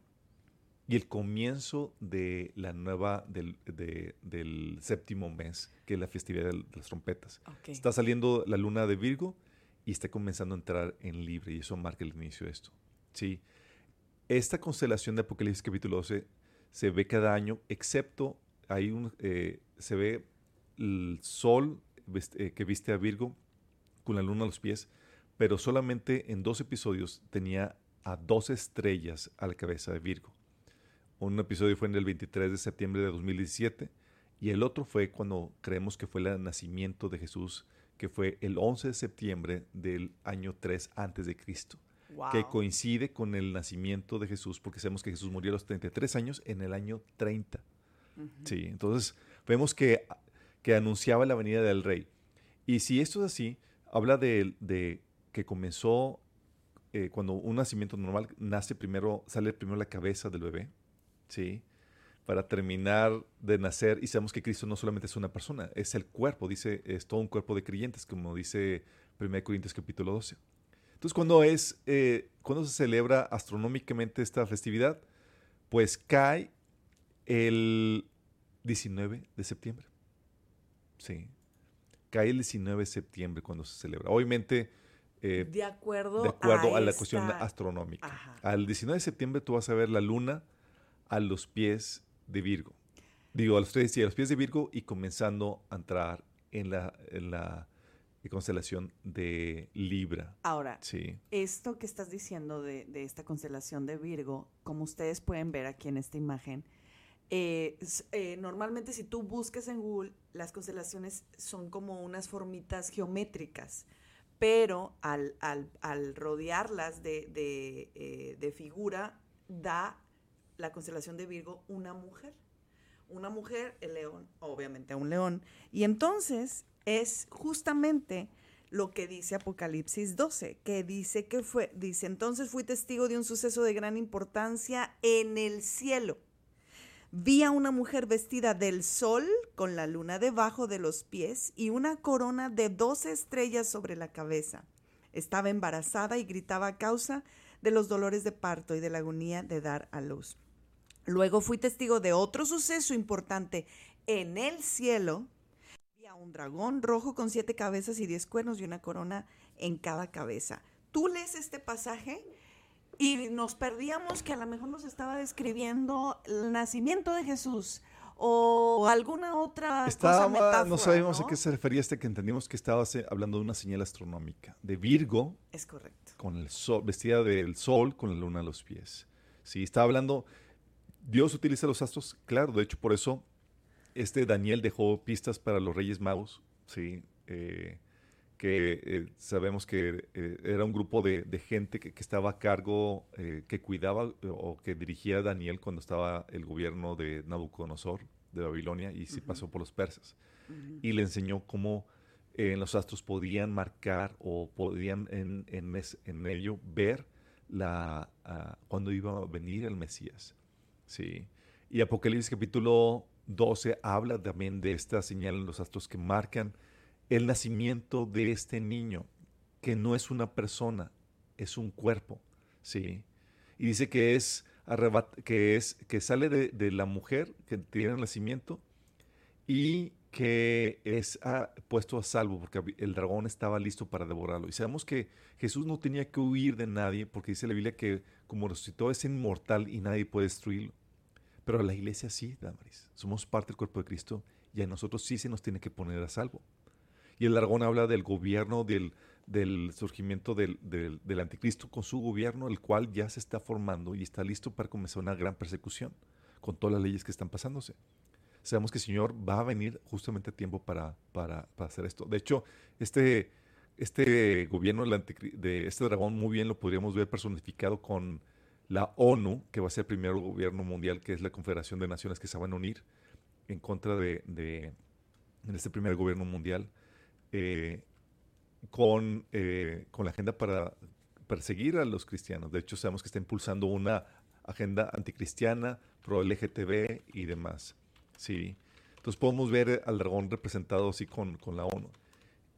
y el comienzo de la nueva, del, del séptimo mes, que es la festividad de las trompetas. Está saliendo la luna de Virgo y está comenzando a entrar en libre y eso marca el inicio de esto. ¿sí? Esta constelación de Apocalipsis capítulo 12 se ve cada año, excepto hay un, eh, se ve el sol eh, que viste a Virgo con la luna a los pies, pero solamente en dos episodios tenía a dos estrellas a la cabeza de Virgo. Un episodio fue en el 23 de septiembre de 2017 y el otro fue cuando creemos que fue el nacimiento de Jesús, que fue el 11 de septiembre del año 3 antes de Cristo, que coincide con el nacimiento de Jesús, porque sabemos que Jesús murió a los 33 años en el año 30. Sí, entonces vemos que, que anunciaba la venida del rey. Y si esto es así, habla de, que comenzó eh, cuando un nacimiento normal nace primero, sale primero la cabeza del bebé, ¿sí? Para terminar de nacer, y sabemos que Cristo no solamente es una persona, es el cuerpo, dice, es todo un cuerpo de creyentes, como dice 1 Corintios capítulo 12. Entonces, cuando es, eh, cuando se celebra astronómicamente esta festividad, pues cae el 19 de septiembre. Sí. Cae el 19 de septiembre cuando se celebra. Obviamente, eh, de acuerdo, de acuerdo a, la cuestión astronómica. Al 19 de septiembre tú vas a ver la luna a los pies de Virgo. Digo, a los, tres, a los pies de Virgo y comenzando a entrar en la, en la constelación de Libra. Ahora, sí. esto que estás diciendo de, de, esta constelación de Virgo, como ustedes pueden ver aquí en esta imagen, eh, eh, normalmente si tú buscas en Google, las constelaciones son como unas formitas geométricas pero al, rodearlas eh, de, figura, da la constelación de Virgo una mujer. Una mujer, el león, obviamente un león. Y entonces es justamente lo que dice Apocalipsis 12, que dice que fue, dice, entonces fui testigo de un suceso de gran importancia en el cielo Vi a una mujer vestida del sol con la luna debajo de los pies y una corona de doce estrellas sobre la cabeza. Estaba embarazada y gritaba a causa de los dolores de parto y de la agonía de dar a luz. Luego fui testigo de otro suceso importante en el cielo. Vi a un dragón rojo con siete cabezas y diez cuernos y una corona en cada cabeza. Tú lees este pasaje y nos perdíamos que a lo mejor nos estaba describiendo el nacimiento de Jesús o alguna otra estaba, cosa no sabíamos a qué se refería este que entendimos que estaba hablando de una señal astronómica de Virgo es correcto. con el sol vestida del sol con la luna a los pies. Sí estaba hablando Dios utiliza los astros claro de hecho por eso este Daniel dejó pistas para los Reyes Magos sí eh, que eh, sabemos que eh, era un grupo de, gente que, estaba a cargo, eh, que cuidaba o que dirigía a Daniel cuando estaba el gobierno de Nabucodonosor de Babilonia y se pasó por los persas. Y le enseñó cómo en los astros podían marcar o podían en, en, en ello ver la, uh, cuando iba a venir el Mesías. ¿sí? Y Apocalipsis capítulo 12 habla también de esta señal en los astros que marcan el nacimiento de este niño, que no es una persona, es un cuerpo, ¿sí? Y dice que es, que es que sale de, la mujer que tiene el nacimiento y que es ah, puesto a salvo porque el dragón estaba listo para devorarlo. Y sabemos que Jesús no tenía que huir de nadie porque dice la Biblia que como resucitó es inmortal y nadie puede destruirlo. Pero la iglesia sí, Damaris. Somos parte del cuerpo de Cristo y a nosotros sí se nos tiene que poner a salvo. Y el dragón habla del gobierno, del, surgimiento del, anticristo con su gobierno, el cual ya se está formando y está listo para comenzar una gran persecución con todas las leyes que están pasándose. Sabemos que el Señor va a venir justamente a tiempo para, hacer esto. De hecho, este, este gobierno de este dragón muy bien lo podríamos ver personificado con la ONU, que va a ser el primer gobierno mundial, que es la Confederación de Naciones que se van a unir en contra de, este primer gobierno mundial, eh, con, eh, con la agenda para perseguir a los cristianos. De hecho, sabemos que está impulsando una agenda anticristiana, pro LGTB y demás. Sí. Entonces podemos ver al dragón representado así con, con la ONU.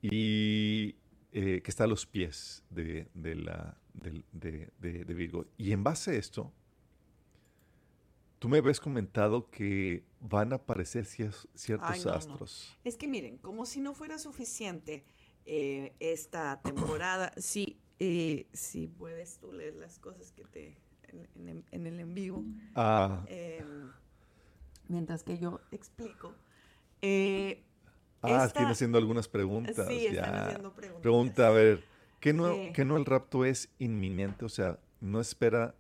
Y eh, que está a los pies de, de la, de, de, Virgo. Y en base a esto, tú me habías comentado que van a aparecer ciertos astros. Es que miren, como si no fuera suficiente eh, esta temporada, sí, eh, si puedes tú leer las cosas que te en, el en vivo. Ah. Em, mientras que yo explico. Eh, ah, esta... haciendo algunas preguntas. Sí, están haciendo preguntas. Pregunta, a ver, ¿qué no, no el rapto es inminente? O sea, no espera,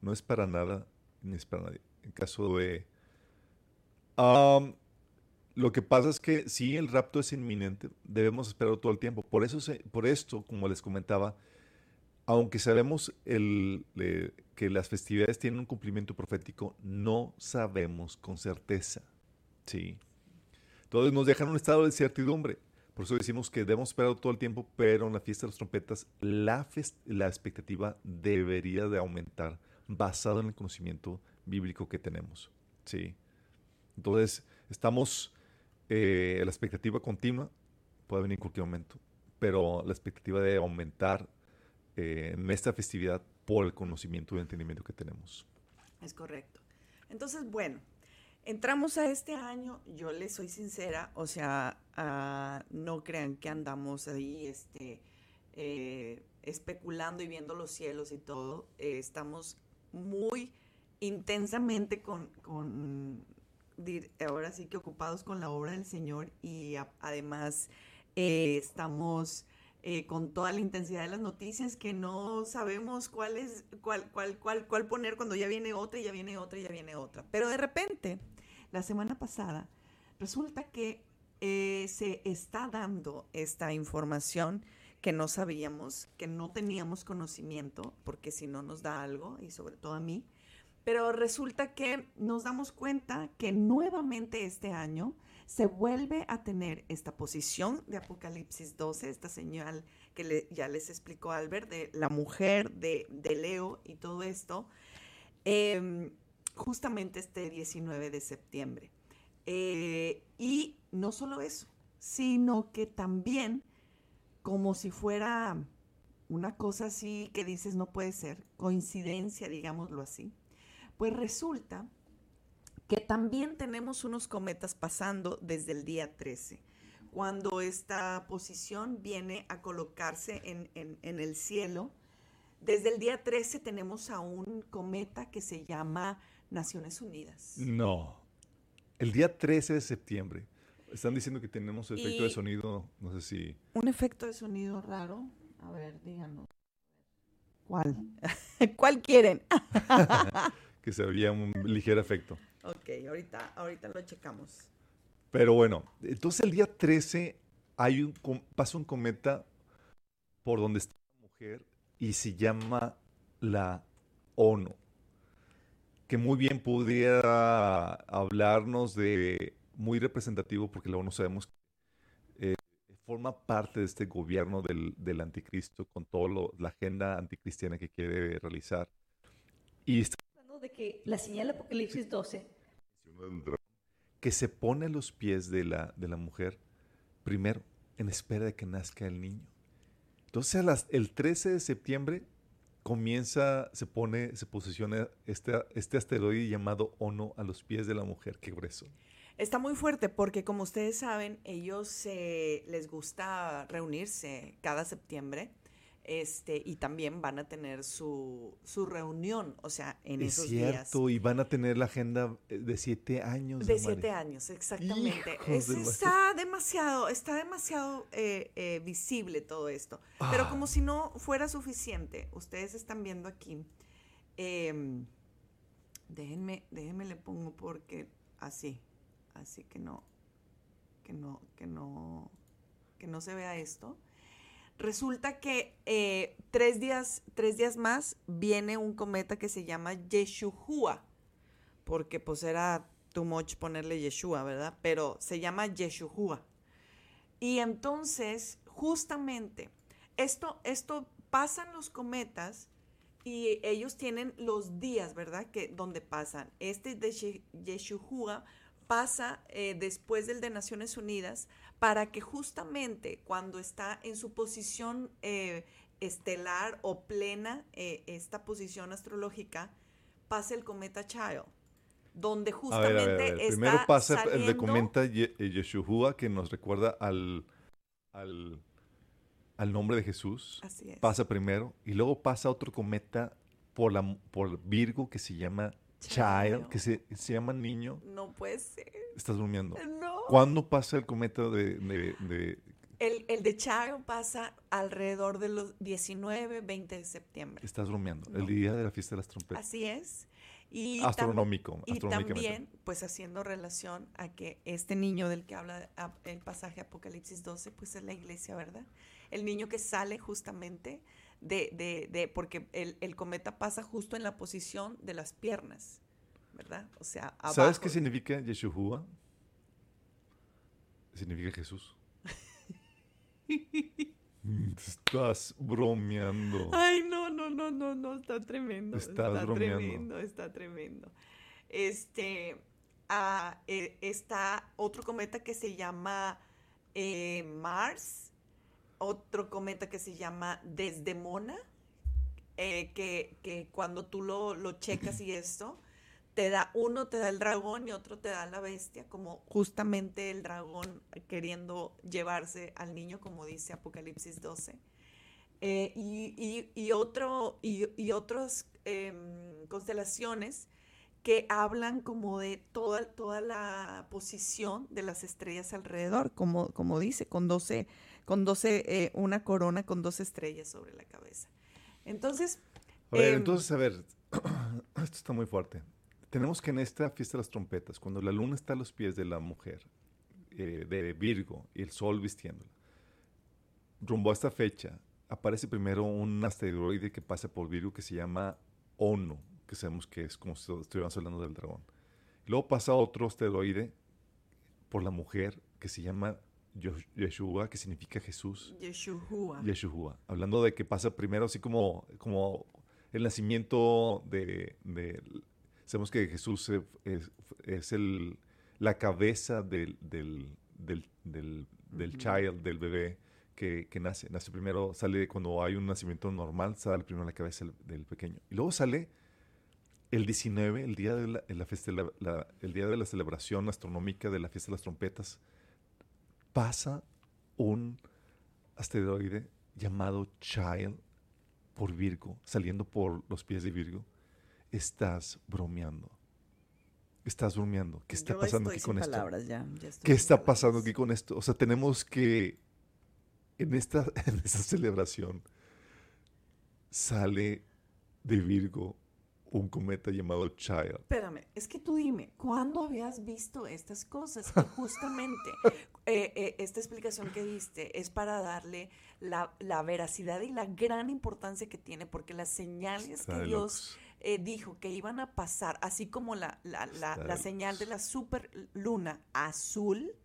no es para nada, ni es para nadie. En caso de... lo que pasa es que si el rapto es inminente, debemos esperar todo el tiempo. Por, eso por esto, como les comentaba, aunque sabemos el, que las festividades tienen un cumplimiento profético, no sabemos con certeza. ¿sí? Entonces nos dejan un estado de certidumbre. Por eso decimos que debemos esperar todo el tiempo, pero en la fiesta de las trompetas la, la expectativa debería de aumentar basado en el conocimiento bíblico que tenemos. ¿sí? Entonces estamos eh, la expectativa continua, puede venir en cualquier momento, pero la expectativa de aumentar eh, en esta festividad por el conocimiento y entendimiento que tenemos. Es correcto. Entonces, bueno, entramos a este año, yo les soy sincera, o sea, ah, no crean que andamos ahí este, eh, especulando y viendo los cielos y todo. Eh, estamos muy intensamente con, con, ahora sí que ocupados con la obra del Señor y además eh, estamos eh, con toda la intensidad de las noticias que no sabemos cuál es, cuál, cuál, cuál, cuál poner cuando ya viene otra y ya viene otra y ya viene otra. Pero de repente, la semana pasada, resulta que eh, se está dando esta información que no sabíamos, que no teníamos conocimiento, porque si no nos da algo, y sobre todo a mí, pero resulta que nos damos cuenta que nuevamente este año se vuelve a tener esta posición de Apocalipsis 12, esta señal que ya les explicó Albert, de la mujer de, Leo y todo esto, em, justamente este 19 de septiembre. Eh, y no solo eso, sino que también, como si fuera una cosa así que dices no puede ser, coincidencia, digámoslo así, pues resulta que también tenemos unos cometas pasando desde el día 13, cuando esta posición viene a colocarse en, el cielo. Desde el día 13 tenemos a un cometa que se llama Naciones Unidas. No, el día 13 de septiembre. Están diciendo que tenemos efecto de sonido, no sé si... Un efecto de sonido raro. A ver, díganos. ¿Cuál? ¿Cuál quieren? que se veía un ligero efecto. Ok, ahorita, ahorita lo checamos. Pero bueno, entonces el día 13 hay un, pasa un cometa por donde está la mujer y se llama la ONU, que muy bien pudiera hablarnos de muy representativo porque la ONU sabemos que eh, forma parte de este gobierno del, del anticristo con toda la agenda anticristiana que quiere realizar. Y está de que la señal Apocalipsis 12 que se pone a los pies de la, de la mujer primero en espera de que nazca el niño. Entonces las, el 13 de septiembre comienza, se pone, se posiciona este, este asteroide llamado Ono a los pies de la mujer. Qué grueso. Está muy fuerte porque como ustedes saben, ellos les gusta reunirse cada septiembre este, y también van a tener su, su reunión, o sea, en es esos cierto, y van a tener la agenda eh, de siete años. De siete años, exactamente. está demasiado, está demasiado eh, eh, visible todo esto. Pero como ah. si no fuera suficiente, ustedes están viendo aquí, em, déjenme, déjenme le pongo porque así, así que no, que no, que no, que no se vea esto. Resulta que eh, tres, días, tres días más viene un cometa que se llama Yeshua, porque pues era too much ponerle Yeshua, ¿verdad? Pero se llama Yeshua. Y entonces, justamente, esto, esto pasan los cometas y ellos tienen los días, ¿verdad? Que donde pasan. Este de Yeshua pasa eh, después del de Naciones Unidas para que justamente cuando está en su posición eh, estelar o plena, eh, esta posición astrológica, pase el cometa Child, donde justamente Primero pasa el de cometa Yeshua, que nos recuerda al, al, al nombre de Jesús. Así es. Pasa primero, y luego pasa otro cometa por, la, por Virgo que se llama Child, que se, llama niño. No puede ser. Estás durmiendo. No. ¿Cuándo pasa el cometa de... El, el, de Child pasa alrededor de los 19, 20 de septiembre. Estás durmiendo. El día de la fiesta de las trompetas. Así es. Y Astronómico. Y también, pues haciendo relación a que este niño del que habla el pasaje Apocalipsis 12, pues es la iglesia, ¿verdad? El niño que sale justamente de, de, de porque el, el, cometa pasa justo en la posición de las piernas, ¿verdad? O sea, abajo. ¿Sabes qué significa Yeshua? Significa Jesús. Estás bromeando. Ay, no, no, no, no, no, está tremendo. está tremendo, está tremendo. Este, uh, está otro cometa que se llama eh, Mars otro cometa que se llama Desdemona, eh, que, que, cuando tú lo, lo checas y esto, te da, uno te da el dragón y otro te da la bestia, como justamente el dragón queriendo llevarse al niño, como dice Apocalipsis 12. Eh, y, y, otro, y, y otras em, constelaciones que hablan como de toda, toda la posición de las estrellas alrededor, como, como dice, con 12 con 12, eh, una corona con dos estrellas sobre la cabeza. Entonces... A ver, em, entonces, a ver, esto está muy fuerte. Tenemos que en esta fiesta de las trompetas, cuando la luna está a los pies de la mujer, eh, de Virgo, y el sol vistiéndola, rumbo a esta fecha, aparece primero un asteroide que pasa por Virgo que se llama Ono, que sabemos que es como si estuviéramos hablando del dragón. Luego pasa otro asteroide por la mujer que se llama Yeshua, que significa Jesús. Yeshua. Yeshua. Hablando de que pasa primero así como, como el nacimiento de, Sabemos que Jesús es, el, la cabeza del, del, del, child, del bebé que, nace. Nace primero, sale cuando hay un nacimiento normal, sale primero la cabeza del, pequeño. Y luego sale el 19, el día de la, el día de la celebración astronómica de la fiesta de las trompetas pasa un asteroide llamado Child por Virgo, saliendo por los pies de Virgo, estás bromeando. Estás bromeando. ¿Qué está pasando aquí con esto? ¿Qué está pasando aquí con esto? O sea, tenemos que en esta, en esta celebración sale de Virgo un cometa llamado Child. Espérame, es que tú dime, ¿cuándo habías visto estas cosas? Y justamente eh, eh, esta explicación que diste es para darle la, veracidad y la gran importancia que tiene, porque las señales que Dios eh, dijo que iban a pasar, así como la, la, la señal de la super luna azul,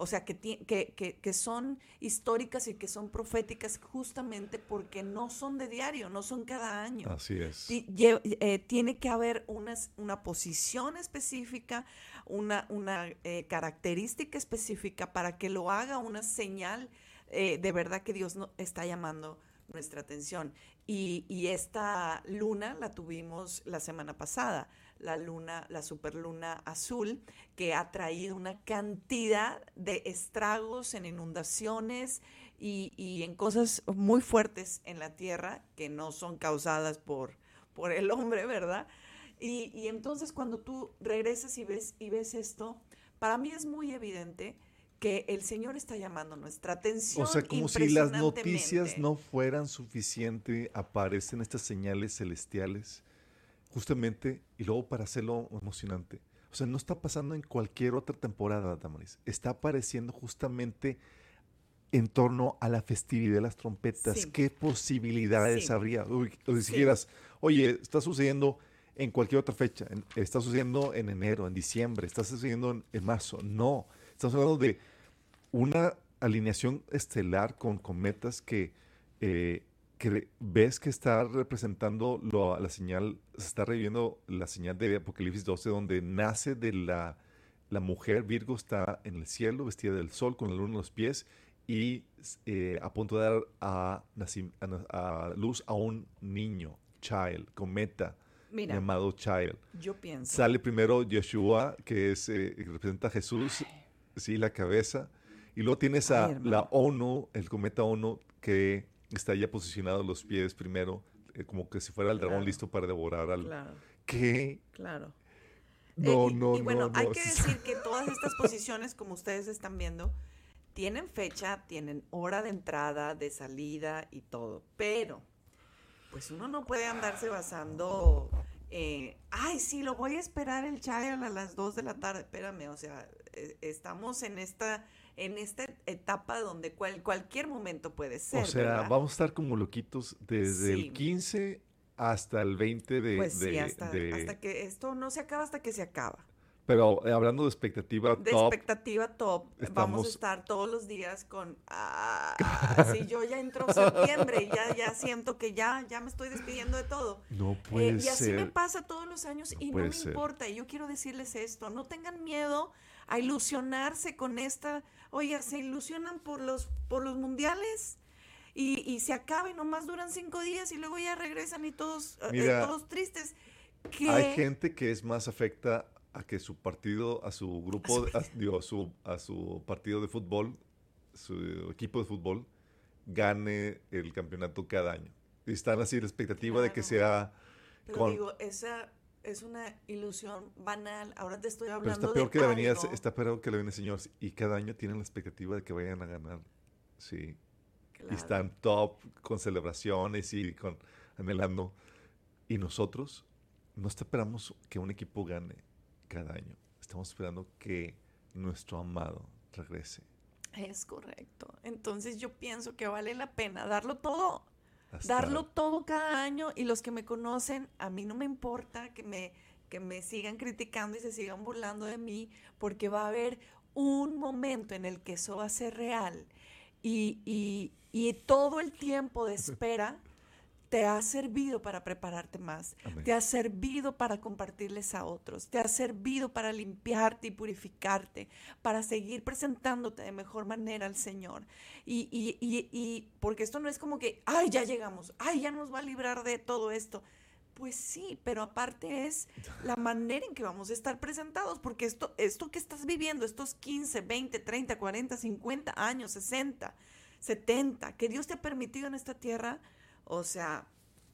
o sea, que, que, que, son históricas y que son proféticas justamente porque no son de diario, no son cada año. Así es. Eh, tiene que haber una, una posición específica, una, una eh, característica específica para que lo haga una señal eh, de verdad que Dios no, está llamando nuestra atención. Y, y, esta luna la tuvimos la semana pasada la luna, la superluna azul, que ha traído una cantidad de estragos en inundaciones y, en cosas muy fuertes en la Tierra que no son causadas por, por el hombre, ¿verdad? Y, entonces cuando tú regresas y ves, y ves esto, para mí es muy evidente que el Señor está llamando nuestra atención. O sea, como si las noticias no fueran suficientes, aparecen estas señales celestiales justamente, y luego para hacerlo emocionante. O sea, no está pasando en cualquier otra temporada, Damaris. Está apareciendo justamente en torno a la festividad de las trompetas. Sí. ¿Qué posibilidades Sí. habría? Uy, o si Sí. dijeras, oye, está sucediendo en cualquier otra fecha, está sucediendo en enero, en diciembre, está sucediendo en, en marzo. No, estamos hablando de una alineación estelar con cometas que, eh, que ves que está representando lo- la señal, se está reviviendo la señal de Apocalipsis 12, donde nace de la, la mujer, Virgo está en el cielo, vestida del sol, con la luna en los pies y eh, a punto de dar a, a a luz a un niño, child, cometa, Mira, llamado child. yo pienso. Sale primero Yeshua, que es, eh, representa a Jesús, sí, la cabeza. Y luego tienes a Ay, la ONU, el cometa ONU, que está ya posicionado los pies primero, eh, como que si fuera el dragón Claro. listo para devorar al... Claro, ¿Qué? claro. No, Eh, y- no, y bueno, no, hay no. que decir que todas estas posiciones, como ustedes están viendo, tienen fecha, tienen hora de entrada, de salida y todo. Pero, pues uno no puede andarse basando. eh, Ay, sí, lo voy a esperar el child a las 2 de la tarde. Espérame, o sea, eh, estamos en esta en esta etapa donde cual- cualquier momento puede ser. o sea, ¿verdad? vamos a estar como loquitos desde Sí. el 15 hasta el 20 de... Pues sí, de- hasta, de- hasta que esto no se acaba hasta que se acaba. Pero eh, hablando de expectativa de top, expectativa top. Vamos a estar todos los días con. Ah, si yo ya entro septiembre y ya, ya siento que ya, ya me estoy despidiendo de todo. no Eh, puede y así me pasa todos los años No y no me ser. importa. Y yo quiero decirles esto: no tengan miedo a ilusionarse con esta. Oye, se ilusionan por los, por los mundiales. Y, y se acaba y nomás duran cinco días y luego ya regresan y todos, eh, Mira, todos tristes. Hay gente que es más afecta a que su partido, a su grupo, a, digo, a su, a su partido de fútbol, su equipo de fútbol, gane el campeonato cada año. Y están así la expectativa de que sea Pero con... digo, esa es una ilusión banal. Ahora te estoy Pero hablando está peor de que la avenida, está peor que la avenida señor. Y cada año tienen la expectativa de que vayan a ganar. Sí. Claro. Y están top con celebraciones y con anhelando. Y nosotros no esperamos que un equipo gane cada año. Estamos esperando que nuestro amado regrese. Es correcto. Entonces yo pienso que vale la pena darlo todo. Hasta- Darlo todo cada año y los que me conocen, a mí no me importa que me, que me sigan criticando y se sigan burlando de mí, porque va a haber un momento en el que eso va a ser real. Y, y- y todo el tiempo de espera te ha servido para prepararte más, Amén. te ha servido para compartirles a otros, te ha servido para limpiarte y purificarte, para seguir presentándote de mejor manera al Señor. Y, y, y, y porque esto no es como que, ay, ya llegamos, ay, ya nos va a librar de todo esto. Pues sí, pero aparte es la manera en que vamos a estar presentados, porque esto, esto que estás viviendo, estos 15, 20, 30, 40, 50 años, 60, 70, que Dios te ha permitido en esta tierra, o sea,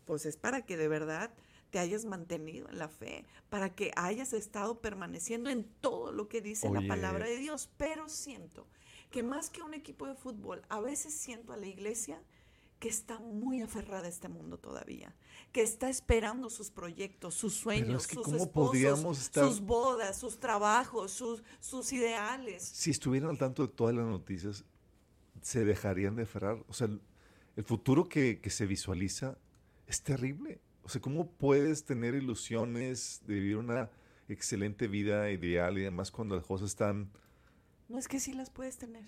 pues es para que de verdad te hayas mantenido en la fe, para que hayas estado permaneciendo en todo lo que dice Oye. la palabra de Dios. Pero siento que más que un equipo de fútbol, a veces siento a la iglesia que está muy aferrada a este mundo todavía, que está esperando sus proyectos, sus sueños, es que sus ¿cómo esposos, estar- sus bodas, sus trabajos, sus, sus ideales. Si estuvieran al tanto de todas las noticias, se dejarían de aferrar. O sea, el, futuro que, que se visualiza es terrible. O sea, ¿cómo puedes tener ilusiones de vivir una excelente vida ideal y además cuando las cosas están, No es que sí las puedes tener.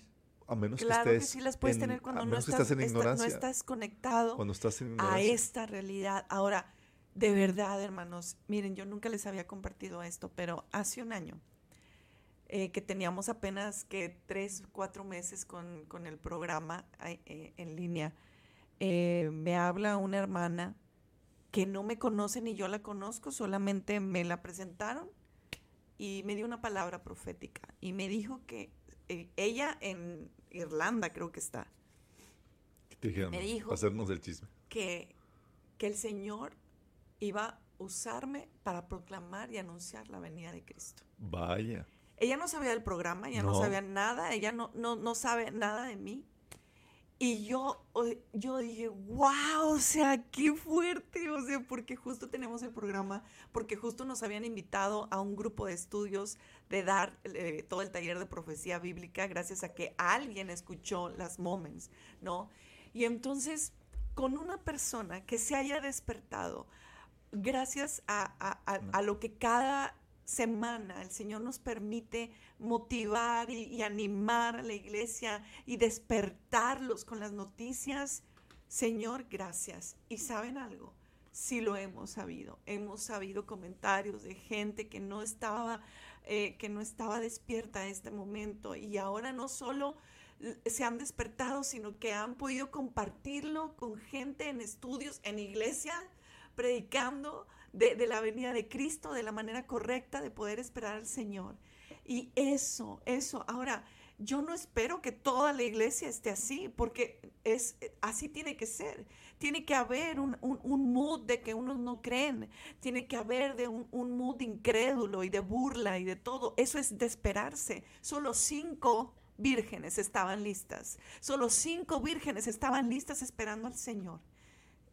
a menos Claro que que estés sí las puedes en- tener cuando no que estás, estás en esta- no ignorancia. estás conectado cuando estás en a ignorancia. esta realidad. Ahora, de verdad, hermanos, miren, yo nunca les había compartido esto, pero hace un año eh, que teníamos apenas que tres, cuatro meses con, con el programa eh, eh, en línea, eh, me habla una hermana que no me conoce ni yo la conozco, solamente me la presentaron y me dio una palabra profética y me dijo que eh, ella en Irlanda creo que está, Te dijeron, me dijo- hacernos del chisme. que, que el Señor iba a usarme para proclamar y anunciar la venida de Cristo. Vaya. Ella no sabía del programa, ella no, No. sabía nada, ella no, no, no sabe nada de mí. Y yo, yo dije, wow, o sea, qué fuerte, o sea, porque justo tenemos el programa, porque justo nos habían invitado a un grupo de estudios de dar eh, todo el taller de profecía bíblica gracias a que alguien escuchó las moments, ¿no? Y entonces, con una persona que se haya despertado, gracias a, a lo que cada semana el Señor nos permite motivar y, animar a la iglesia y despertarlos con las noticias. Señor, gracias. ¿Y saben algo? Sí lo hemos sabido. Hemos sabido comentarios de gente que no estaba, eh, que no estaba despierta en este momento y ahora no solo se han despertado, sino que han podido compartirlo con gente en estudios, en iglesia, predicando de, la venida de Cristo, de la manera correcta de poder esperar al Señor. Y eso, eso, ahora, yo no espero que toda la iglesia esté así, porque es así tiene que ser. Tiene que haber un, mood de que unos no creen, tiene que haber de un, un, mood incrédulo y de burla y de todo. Eso es de esperarse. Solo cinco vírgenes estaban listas, solo cinco vírgenes estaban listas esperando al Señor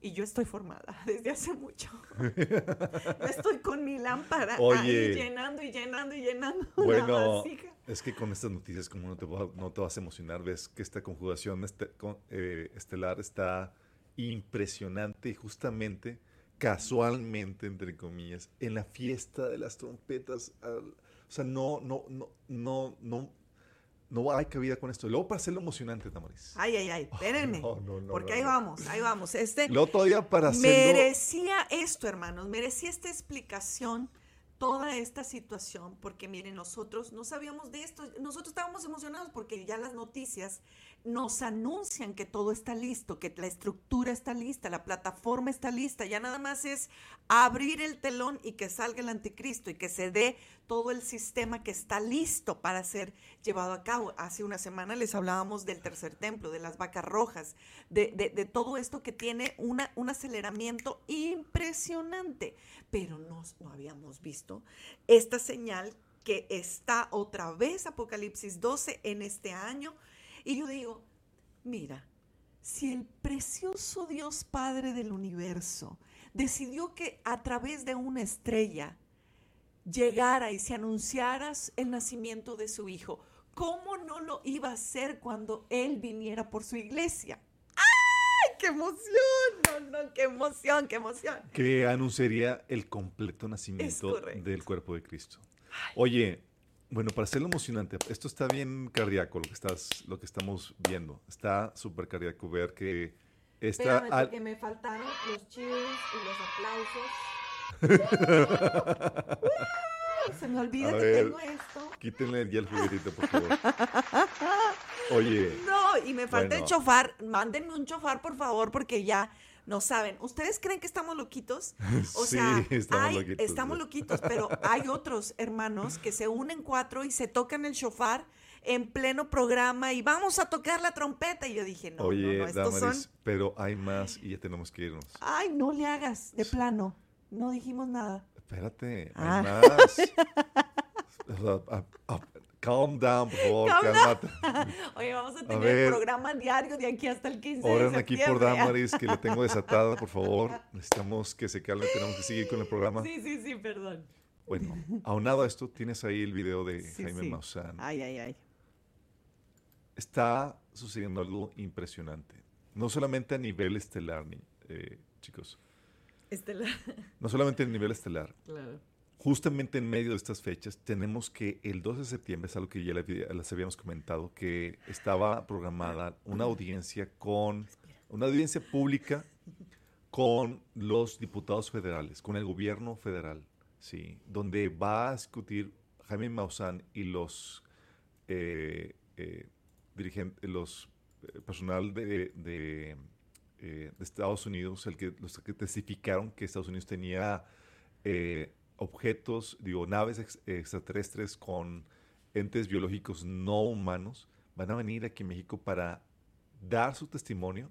y yo estoy formada desde hace mucho. estoy con mi lámpara ahí llenando y llenando y llenando. Bueno, es que con estas noticias, como no te, no te vas a emocionar, ves que esta conjugación este, eh, estelar está impresionante y justamente, casualmente, entre comillas, en la fiesta de las trompetas. o sea, no, no, no, no, no no hay cabida con esto. Luego para hacerlo emocionante, Tamaris. Ay, ay, ay, espérenme. porque ahí vamos, ahí vamos. Este Luego todavía para hacerlo... Merecía esto, hermanos, merecía esta explicación toda esta situación, porque miren, nosotros no sabíamos de esto, nosotros estábamos emocionados porque ya las noticias nos anuncian que todo está listo, que la estructura está lista, la plataforma está lista, ya nada más es abrir el telón y que salga el anticristo y que se dé todo el sistema que está listo para ser llevado a cabo. Hace una semana les hablábamos del tercer templo, de las vacas rojas, de, todo esto que tiene una, un aceleramiento impresionante, pero no, no habíamos visto esta señal que está otra vez Apocalipsis 12 en este año y yo digo, mira, si el precioso Dios Padre del universo decidió que a través de una estrella llegara y se anunciara el nacimiento de su hijo, ¿cómo no lo iba a hacer cuando Él viniera por su iglesia? ¡Ay, qué emoción! No, no, qué emoción, qué emoción. Que anunciaría el completo nacimiento del cuerpo de Cristo. Oye, bueno, para hacerlo emocionante, esto está bien cardíaco lo que estás, lo que estamos viendo. Está súper cardíaco ver que está. Espérame, porque me faltaron los cheers y los aplausos. Se me olvida que tengo esto. Quítenle ya el juguetito, por favor. Oye. No, y me falta el chofar. Mándenme un chofar, por favor, porque ya no saben. ¿Ustedes creen que estamos loquitos? O sí, sea, estamos loquitos. Estamos loquitos, pero hay otros hermanos que se unen cuatro y se tocan el shofar en pleno programa y vamos a tocar la trompeta. Y yo dije, no, Oye, no, no, estos son... pero hay más y ya tenemos que irnos. Ay, no le hagas, de plano. No dijimos nada. Espérate, hay más. Calm down, por favor, cálmate. Oye, vamos a tener el programa diario de aquí hasta el 15 Oren aquí por Damaris, que la tengo desatada, por favor. Necesitamos que se calme, tenemos que seguir con el programa. Sí, sí, sí, perdón. Bueno, aunado a esto, tienes ahí el video de Jaime Maussan. Ay, ay, ay. Está sucediendo algo impresionante. No solamente a nivel estelar, eh, chicos. Estelar. No solamente a nivel estelar. Claro justamente en medio de estas fechas tenemos que el 12 de septiembre, es algo que ya les habíamos comentado, que estaba programada una audiencia con, una audiencia pública con los diputados federales, con el gobierno federal, ¿sí? donde va a discutir Jaime Maussan y los eh, eh, dirigentes, los eh, personal de, de, Estados Unidos, el que, los que testificaron que Estados Unidos tenía objetos, digo, naves extraterrestres con entes biológicos no humanos van a venir aquí a México para dar su testimonio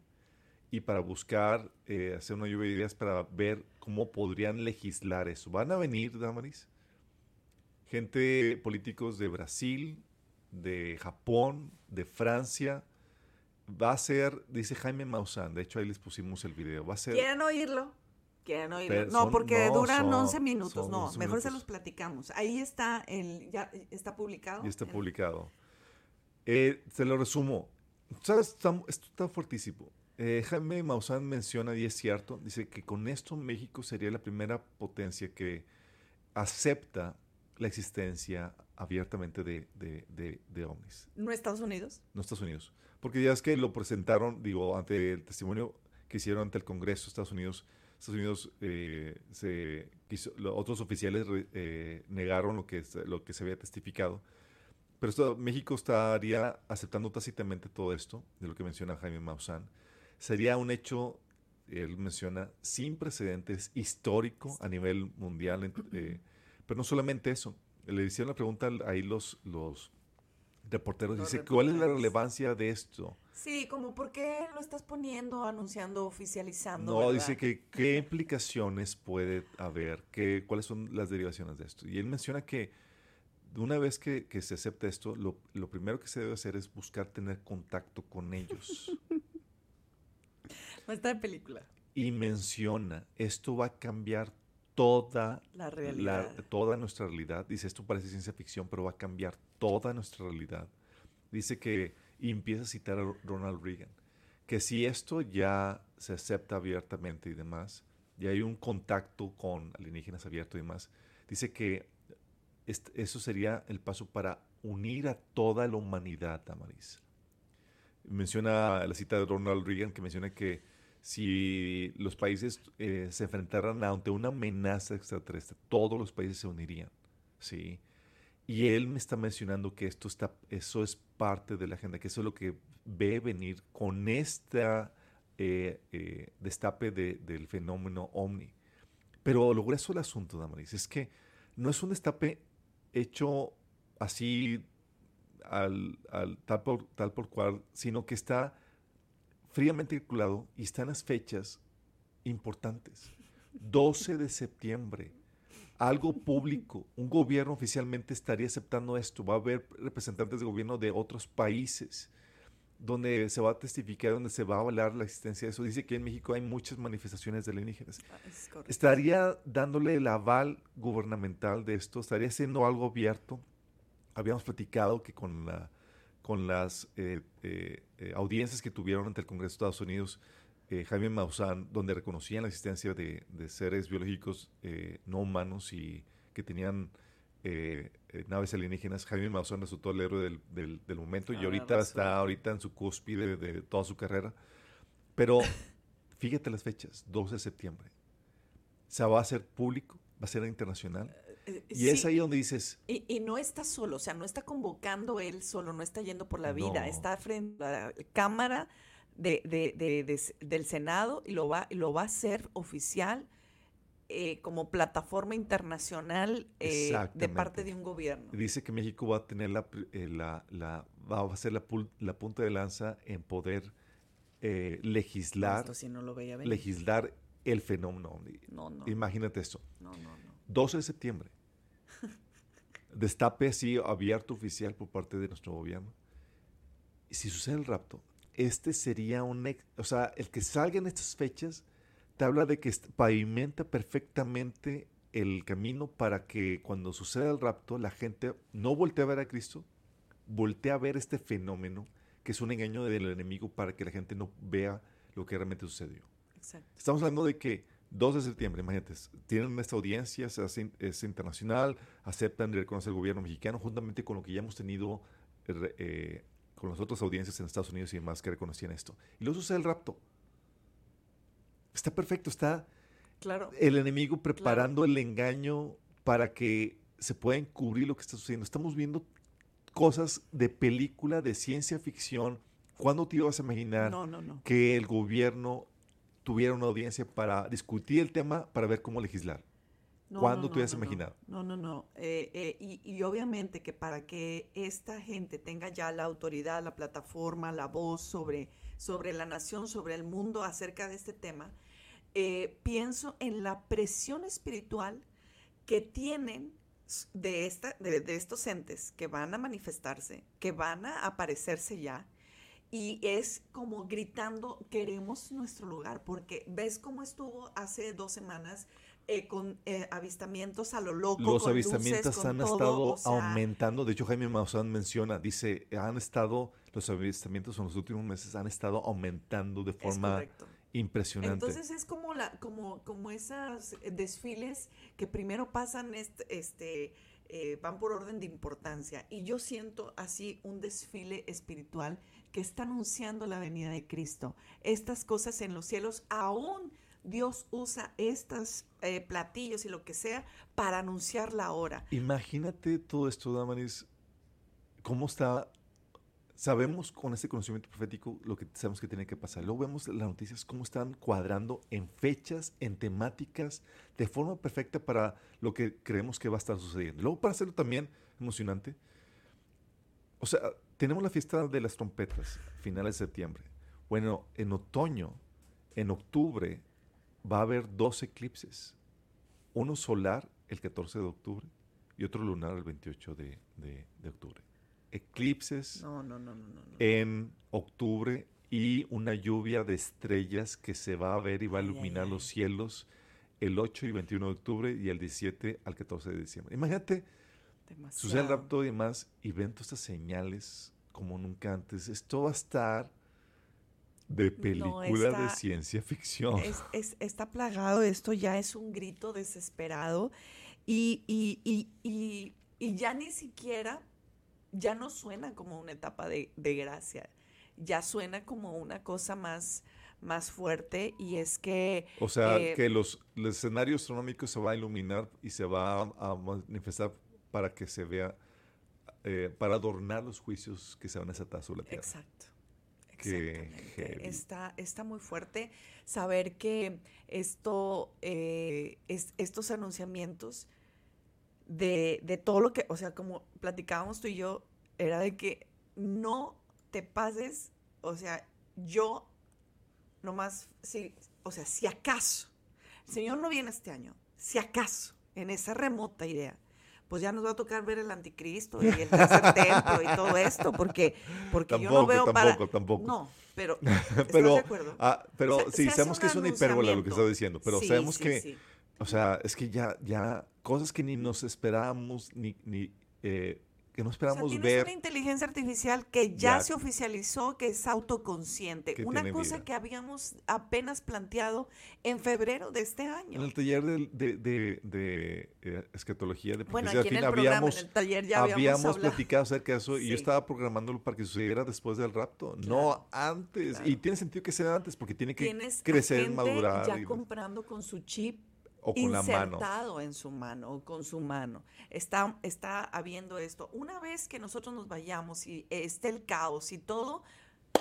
y para buscar eh, hacer una lluvia de ideas para ver cómo podrían legislar eso. Van a venir, Damaris, gente, políticos de Brasil, de Japón, de Francia, Va a ser, dice Jaime Maussan, de hecho ahí les pusimos el video, va a ser... ¿Quieren oírlo? Quieren oírlo. Pero no, porque no, duran son- 11 minutos. No, 11 mejor se los platicamos. Ahí está el, ya está publicado. Ya está publicado. Eh, te lo resumo. ¿Sabes? Está- esto está fuertísimo. Eh, Jaime Maussan menciona, y es cierto, dice que con esto México sería la primera potencia que acepta la existencia abiertamente de, de, de, de ovnis. ¿No Estados Unidos? no Estados Unidos. Porque ya es que lo presentaron, digo, ante el testimonio que hicieron ante el Congreso de Estados Unidos. Estados Unidos, eh, se quiso- lo- otros oficiales eh, negaron lo que, lo que se había testificado. Pero esto- México estaría aceptando tácitamente todo esto, de lo que menciona Jaime Maussan. Sería un hecho, él menciona, sin precedentes, histórico a nivel mundial. eh, pero no solamente eso. Le hicieron la pregunta ahí los, los reporteros. Los dice, ¿cuál es la reporteros. relevancia de esto? Sí, como ¿por qué lo estás poniendo, anunciando, oficializando? No, verdad? dice que qué implicaciones puede haber, qué, cuáles son las derivaciones de esto. Y él menciona que una vez que, que se acepta esto, lo, lo primero que se debe hacer es buscar tener contacto con ellos. No está de película. y menciona, esto va a cambiar toda La realidad. toda nuestra realidad. Dice, esto parece ciencia ficción, pero va a cambiar toda nuestra realidad. Dice que, y empieza a citar a Ronald Reagan, que si esto ya se acepta abiertamente y demás, y hay un contacto con alienígenas abierto y demás, dice que eso sería el paso para unir a toda la humanidad, Amaris. Menciona la cita de Ronald Reagan que menciona que si los países eh, se enfrentaran ante una amenaza extraterrestre, todos los países se unirían, ¿sí? Y él me está mencionando que esto está, eso es parte de la agenda, que eso es lo que ve venir con esta eh, destape de- del fenómeno OVNI. Pero lo grueso del asunto, Damaris, es que no es un destape hecho así al, al tal, por, tal por cual, sino que está fríamente calculado y están las fechas importantes. 12 de septiembre, algo público, un gobierno oficialmente estaría aceptando esto, va a haber representantes de gobierno de otros países donde se va a testificar, donde se va a avalar la existencia de eso. Dice que en México hay muchas manifestaciones de alienígenas. Ah, es. Estaría dándole el aval gubernamental de esto, estaría siendo algo abierto. Habíamos platicado que con, la, con las eh, eh, eh, audiencias que tuvieron ante el Congreso de Estados Unidos, eh, Jaime Maussan, donde reconocían la existencia de, de seres biológicos eh, no humanos y que tenían eh, naves alienígenas, Jaime Maussan resultó el héroe del, del- del momento y Ah, ahorita está ahorita en su cúspide de, de toda su carrera. Pero fíjate las fechas, 12 de septiembre. Se va a hacer público, va a ser internacional. Y es ahí donde dices, Y, y no está solo, o sea, no está convocando él solo, no está yendo por la vida, No. está frente a la cámara de, de- de- de- del Senado y lo va, lo va a hacer oficial eh, como plataforma internacional eh, de parte de un gobierno. dice que México va a tener la, eh, la, la- va a ser la, la punta de lanza en poder eh, legislar, Esto sí no lo veía venir. legislar el fenómeno. No, no, Imagínate esto. no, no, no. 12 de septiembre. Destape así abierto oficial por parte de nuestro gobierno. Si sucede el rapto, este sería un... ex- O sea, el que salga en estas fechas te habla de que pavimenta perfectamente el camino para que cuando suceda el rapto la gente no voltee a ver a Cristo, voltee a ver este fenómeno que es un engaño del enemigo para que la gente no vea lo que realmente sucedió. Exacto. Estamos hablando de que 2 de septiembre, imagínate, tienen esta audiencia, se hace- es internacional, aceptan y reconocen el gobierno mexicano, juntamente con lo que ya hemos tenido eh, con las otras audiencias en Estados Unidos y demás que reconocían esto. Y luego sucede el rapto. Está perfecto, está Claro. el enemigo preparando el engaño para que se pueda encubrir lo que está sucediendo. Estamos viendo cosas de película, de ciencia ficción. ¿Cuándo te ibas a imaginar No, no, no. que el gobierno tuviera una audiencia para discutir el tema, para ver cómo legislar? No, ¿Cuándo no, te no, hubieras imaginado? No, no, no. Eh, eh, y, y obviamente que para que esta gente tenga ya la autoridad, la plataforma, la voz sobre, sobre la nación, sobre el mundo acerca de este tema, eh, pienso en la presión espiritual que tienen de, esta, de, de estos entes que van a manifestarse, que van a aparecerse ya, y es como gritando, queremos nuestro lugar, porque ves cómo estuvo hace dos semanas eh, con eh, avistamientos a lo loco. Los con avistamientos luces, con han todo, estado o sea, aumentando. De hecho, Jaime Maussan menciona, dice, han estado, los avistamientos en los últimos meses han estado aumentando de forma impresionante. Entonces es como la, como, como esas desfiles que primero pasan este, este eh, van por orden de importancia. Y yo siento así un desfile espiritual que está anunciando la venida de Cristo. Estas cosas en los cielos, aún Dios usa estos eh, platillos y lo que sea para anunciar la hora. Imagínate todo esto, Damaris, cómo está. Sabemos con este conocimiento profético lo que sabemos que tiene que pasar. Luego vemos las noticias cómo están cuadrando en fechas, en temáticas, de forma perfecta para lo que creemos que va a estar sucediendo. Luego, para hacerlo también emocionante, o sea, tenemos la fiesta de las trompetas, finales de septiembre. Bueno, en otoño, en octubre, va a haber dos eclipses. Uno solar el 14 de octubre y otro lunar el 28 de, de- de octubre. Eclipses No, en octubre y una lluvia de estrellas que se va a ver y va a Ay, ay, iluminar ay. los cielos el 8 y 21 de octubre y el 17 al 14 de diciembre. Imagínate, sucede el rapto y demás y ven todas estas señales como nunca antes. Esto va a estar de película de está- ciencia ficción. Es- es- está plagado, esto ya es un grito desesperado y, y- y- y- y ya ni siquiera, ya no suena como una etapa de, de gracia, ya suena como una cosa más, más fuerte y es que... O sea, eh, que los, el escenario astronómico se va a iluminar y se va a, a manifestar para que se vea, eh, para adornar los juicios que se van a desatar sobre la tierra. Exacto. Exactamente. Está, está muy fuerte saber que esto, eh, es- estos anunciamientos de, de todo lo que, o sea, como platicábamos tú y yo, era de que no te pases, o sea, yo nomás, si, o sea, si acaso, el Señor no viene este año, si acaso, en esa remota idea, pues ya nos va a tocar ver el anticristo y el tercer templo y todo esto, porque, porque yo no veo tampoco, para... tampoco. No, pero, ¿estás pero, de acuerdo? ah, pero sí, sabemos que es una hipérbole lo que anunciamiento. está diciendo, pero Sí, sabemos sí, que, sí. o sea, es que ya, ya, cosas que ni nos esperábamos, ni, ni eh, que no O sea, ver. una inteligencia artificial que ya, Ya. se oficializó, que es autoconsciente. Que una cosa vida. que habíamos apenas planteado en febrero de este En año. el taller de, de, de- de, eh, escatología de Bueno, aquí en el programa, habíamos, en el taller ya habíamos, habíamos platicado acerca de eso y yo Sí. estaba programándolo para que sucediera después del rapto, Claro, no antes. Y claro. tiene sentido que sea antes porque tiene que Tienes a crecer, gente madurar ya y- comprando con su chip o insertado en su mano o con su mano. Está, está habiendo esto. Una vez que nosotros nos vayamos y esté el caos y todo,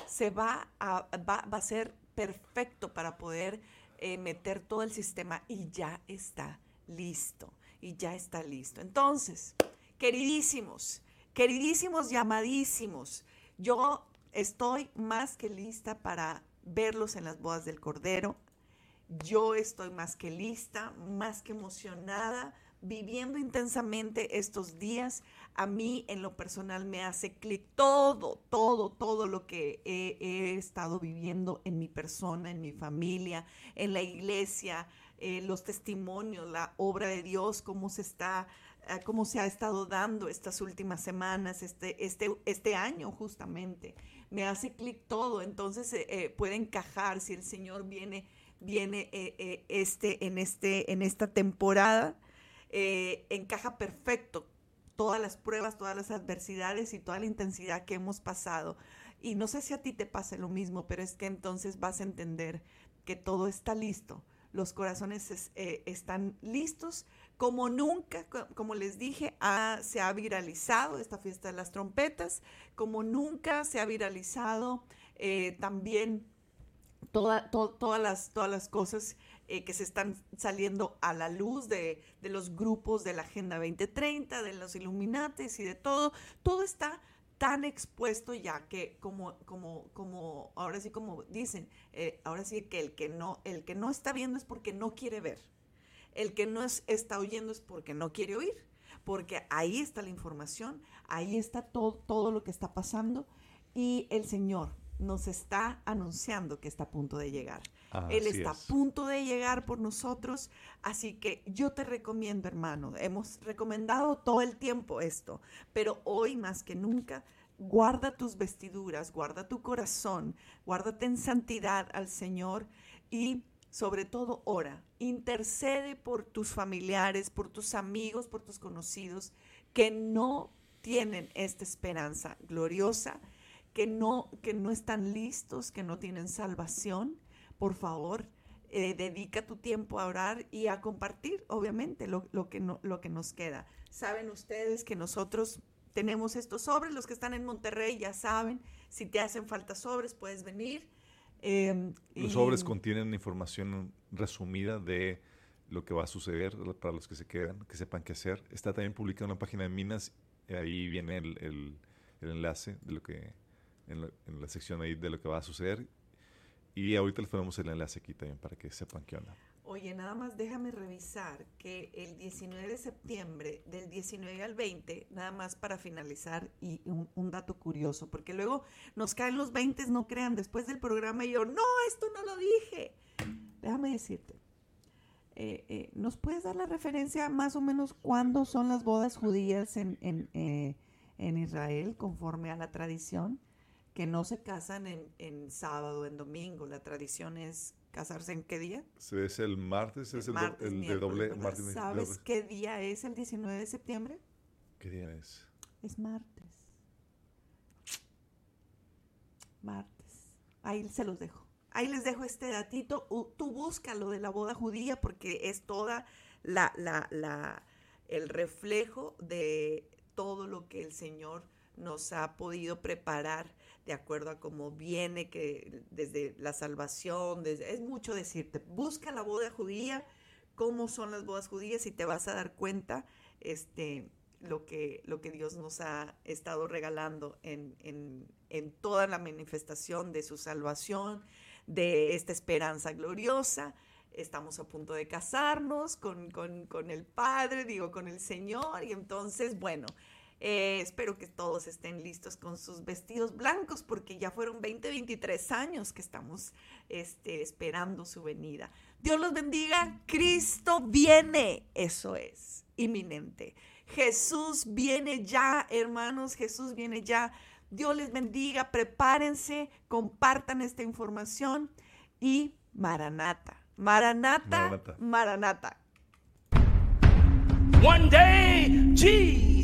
se va a, va, va a ser perfecto para poder eh, meter todo el sistema y ya está listo. Y ya está listo. Entonces, queridísimos, queridísimos, llamadísimos, yo estoy más que lista para verlos en las bodas del Cordero. Yo estoy más que lista, más que emocionada, viviendo intensamente estos días. A mí en lo personal me hace clic todo, todo, todo lo que he, estado viviendo en mi persona, en mi familia, en la iglesia, eh, los testimonios, la obra de Dios, cómo se está, eh, cómo se ha estado dando estas últimas semanas, este, este, este año justamente. Me hace clic todo, entonces eh, eh, puede encajar si el Señor viene viene eh, eh, este, en, este, en esta temporada, eh, encaja perfecto todas las pruebas, todas las adversidades y toda la intensidad que hemos pasado. Y no sé si a ti te pasa lo mismo, pero es que entonces vas a entender que todo está listo. Los corazones es- eh, están listos como nunca, co- como les dije, ha- se ha viralizado esta fiesta de las trompetas, como nunca se ha viralizado eh, también toda- to- todas, las, todas las cosas eh, que se están saliendo a la luz de, de los grupos de la Agenda 2030, de los Illuminates y de todo, todo está tan expuesto ya que como, como, como, ahora sí como dicen, eh, ahora sí que el que no, el que no está viendo es porque no quiere ver. El que no es- está oyendo es porque no quiere oír. Porque ahí está la información, ahí está todo, todo lo que está pasando. Y el Señor, nos está anunciando que está a punto de llegar. Él está es. a punto de llegar por nosotros, así que yo te recomiendo, hermano, hemos recomendado todo el tiempo esto, pero hoy más que nunca, guarda tus vestiduras, guarda tu corazón, guárdate en santidad al Señor y sobre todo ora, intercede por tus familiares, por tus amigos, por tus conocidos que no tienen esta esperanza gloriosa, que no, que no están listos, que no tienen salvación. Por favor, eh, dedica tu tiempo a orar y a compartir, obviamente, lo, lo que no, lo que nos queda. Saben ustedes que nosotros tenemos estos sobres, los que están en Monterrey ya saben, si te hacen falta sobres, puedes venir. Eh, Los y- sobres contienen información resumida de lo que va a suceder para los que se quedan, que sepan qué hacer. Está también publicado en la página de Minas, y ahí viene el, el- el enlace de lo que, en la, en la sección ahí de lo que va a suceder. Y ahorita les ponemos el enlace aquí también para que sepan qué onda. Oye, nada más déjame revisar que el 19 de septiembre, del 19 al 20, nada más para finalizar, y un, dato curioso, porque luego nos caen los 20, no crean, después del programa y yo, no, esto no lo dije. Déjame decirte, eh, eh, ¿nos puedes dar la referencia más o menos cuándo son las bodas judías en, en, eh, en Israel, conforme a la tradición? Que no se casan en, en sábado, en domingo, la tradición es casarse en qué día? Es el martes, es el, do- martes, el de doble. martes, ¿Sabes doble- qué día es el 19 de septiembre? ¿Qué día es? Es martes. Martes. Ahí se los dejo. Ahí les dejo este datito. Tú búscalo de la boda judía porque es toda la, la, la, el reflejo de todo lo que el Señor nos ha podido preparar de acuerdo a cómo viene, que desde la salvación, desde, es mucho decirte, busca la boda judía, cómo son las bodas judías y te vas a dar cuenta este, lo, que, lo que Dios nos ha estado regalando en, en, en toda la manifestación de su salvación, de esta esperanza gloriosa. Estamos a punto de casarnos con, con, con el Padre, digo, con el Señor, y entonces, bueno, eh, espero que todos estén listos con sus vestidos blancos porque ya fueron 20, 23 años que estamos este, esperando su venida. Dios los bendiga. Cristo viene. Eso es inminente. Jesús viene ya, hermanos. Jesús viene ya. Dios les bendiga. Prepárense, compartan esta información y Maranata. Maranata, Maranata. Maranata. One day, Jesus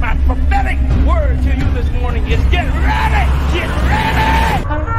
my prophetic word to you this morning is get ready! Get ready!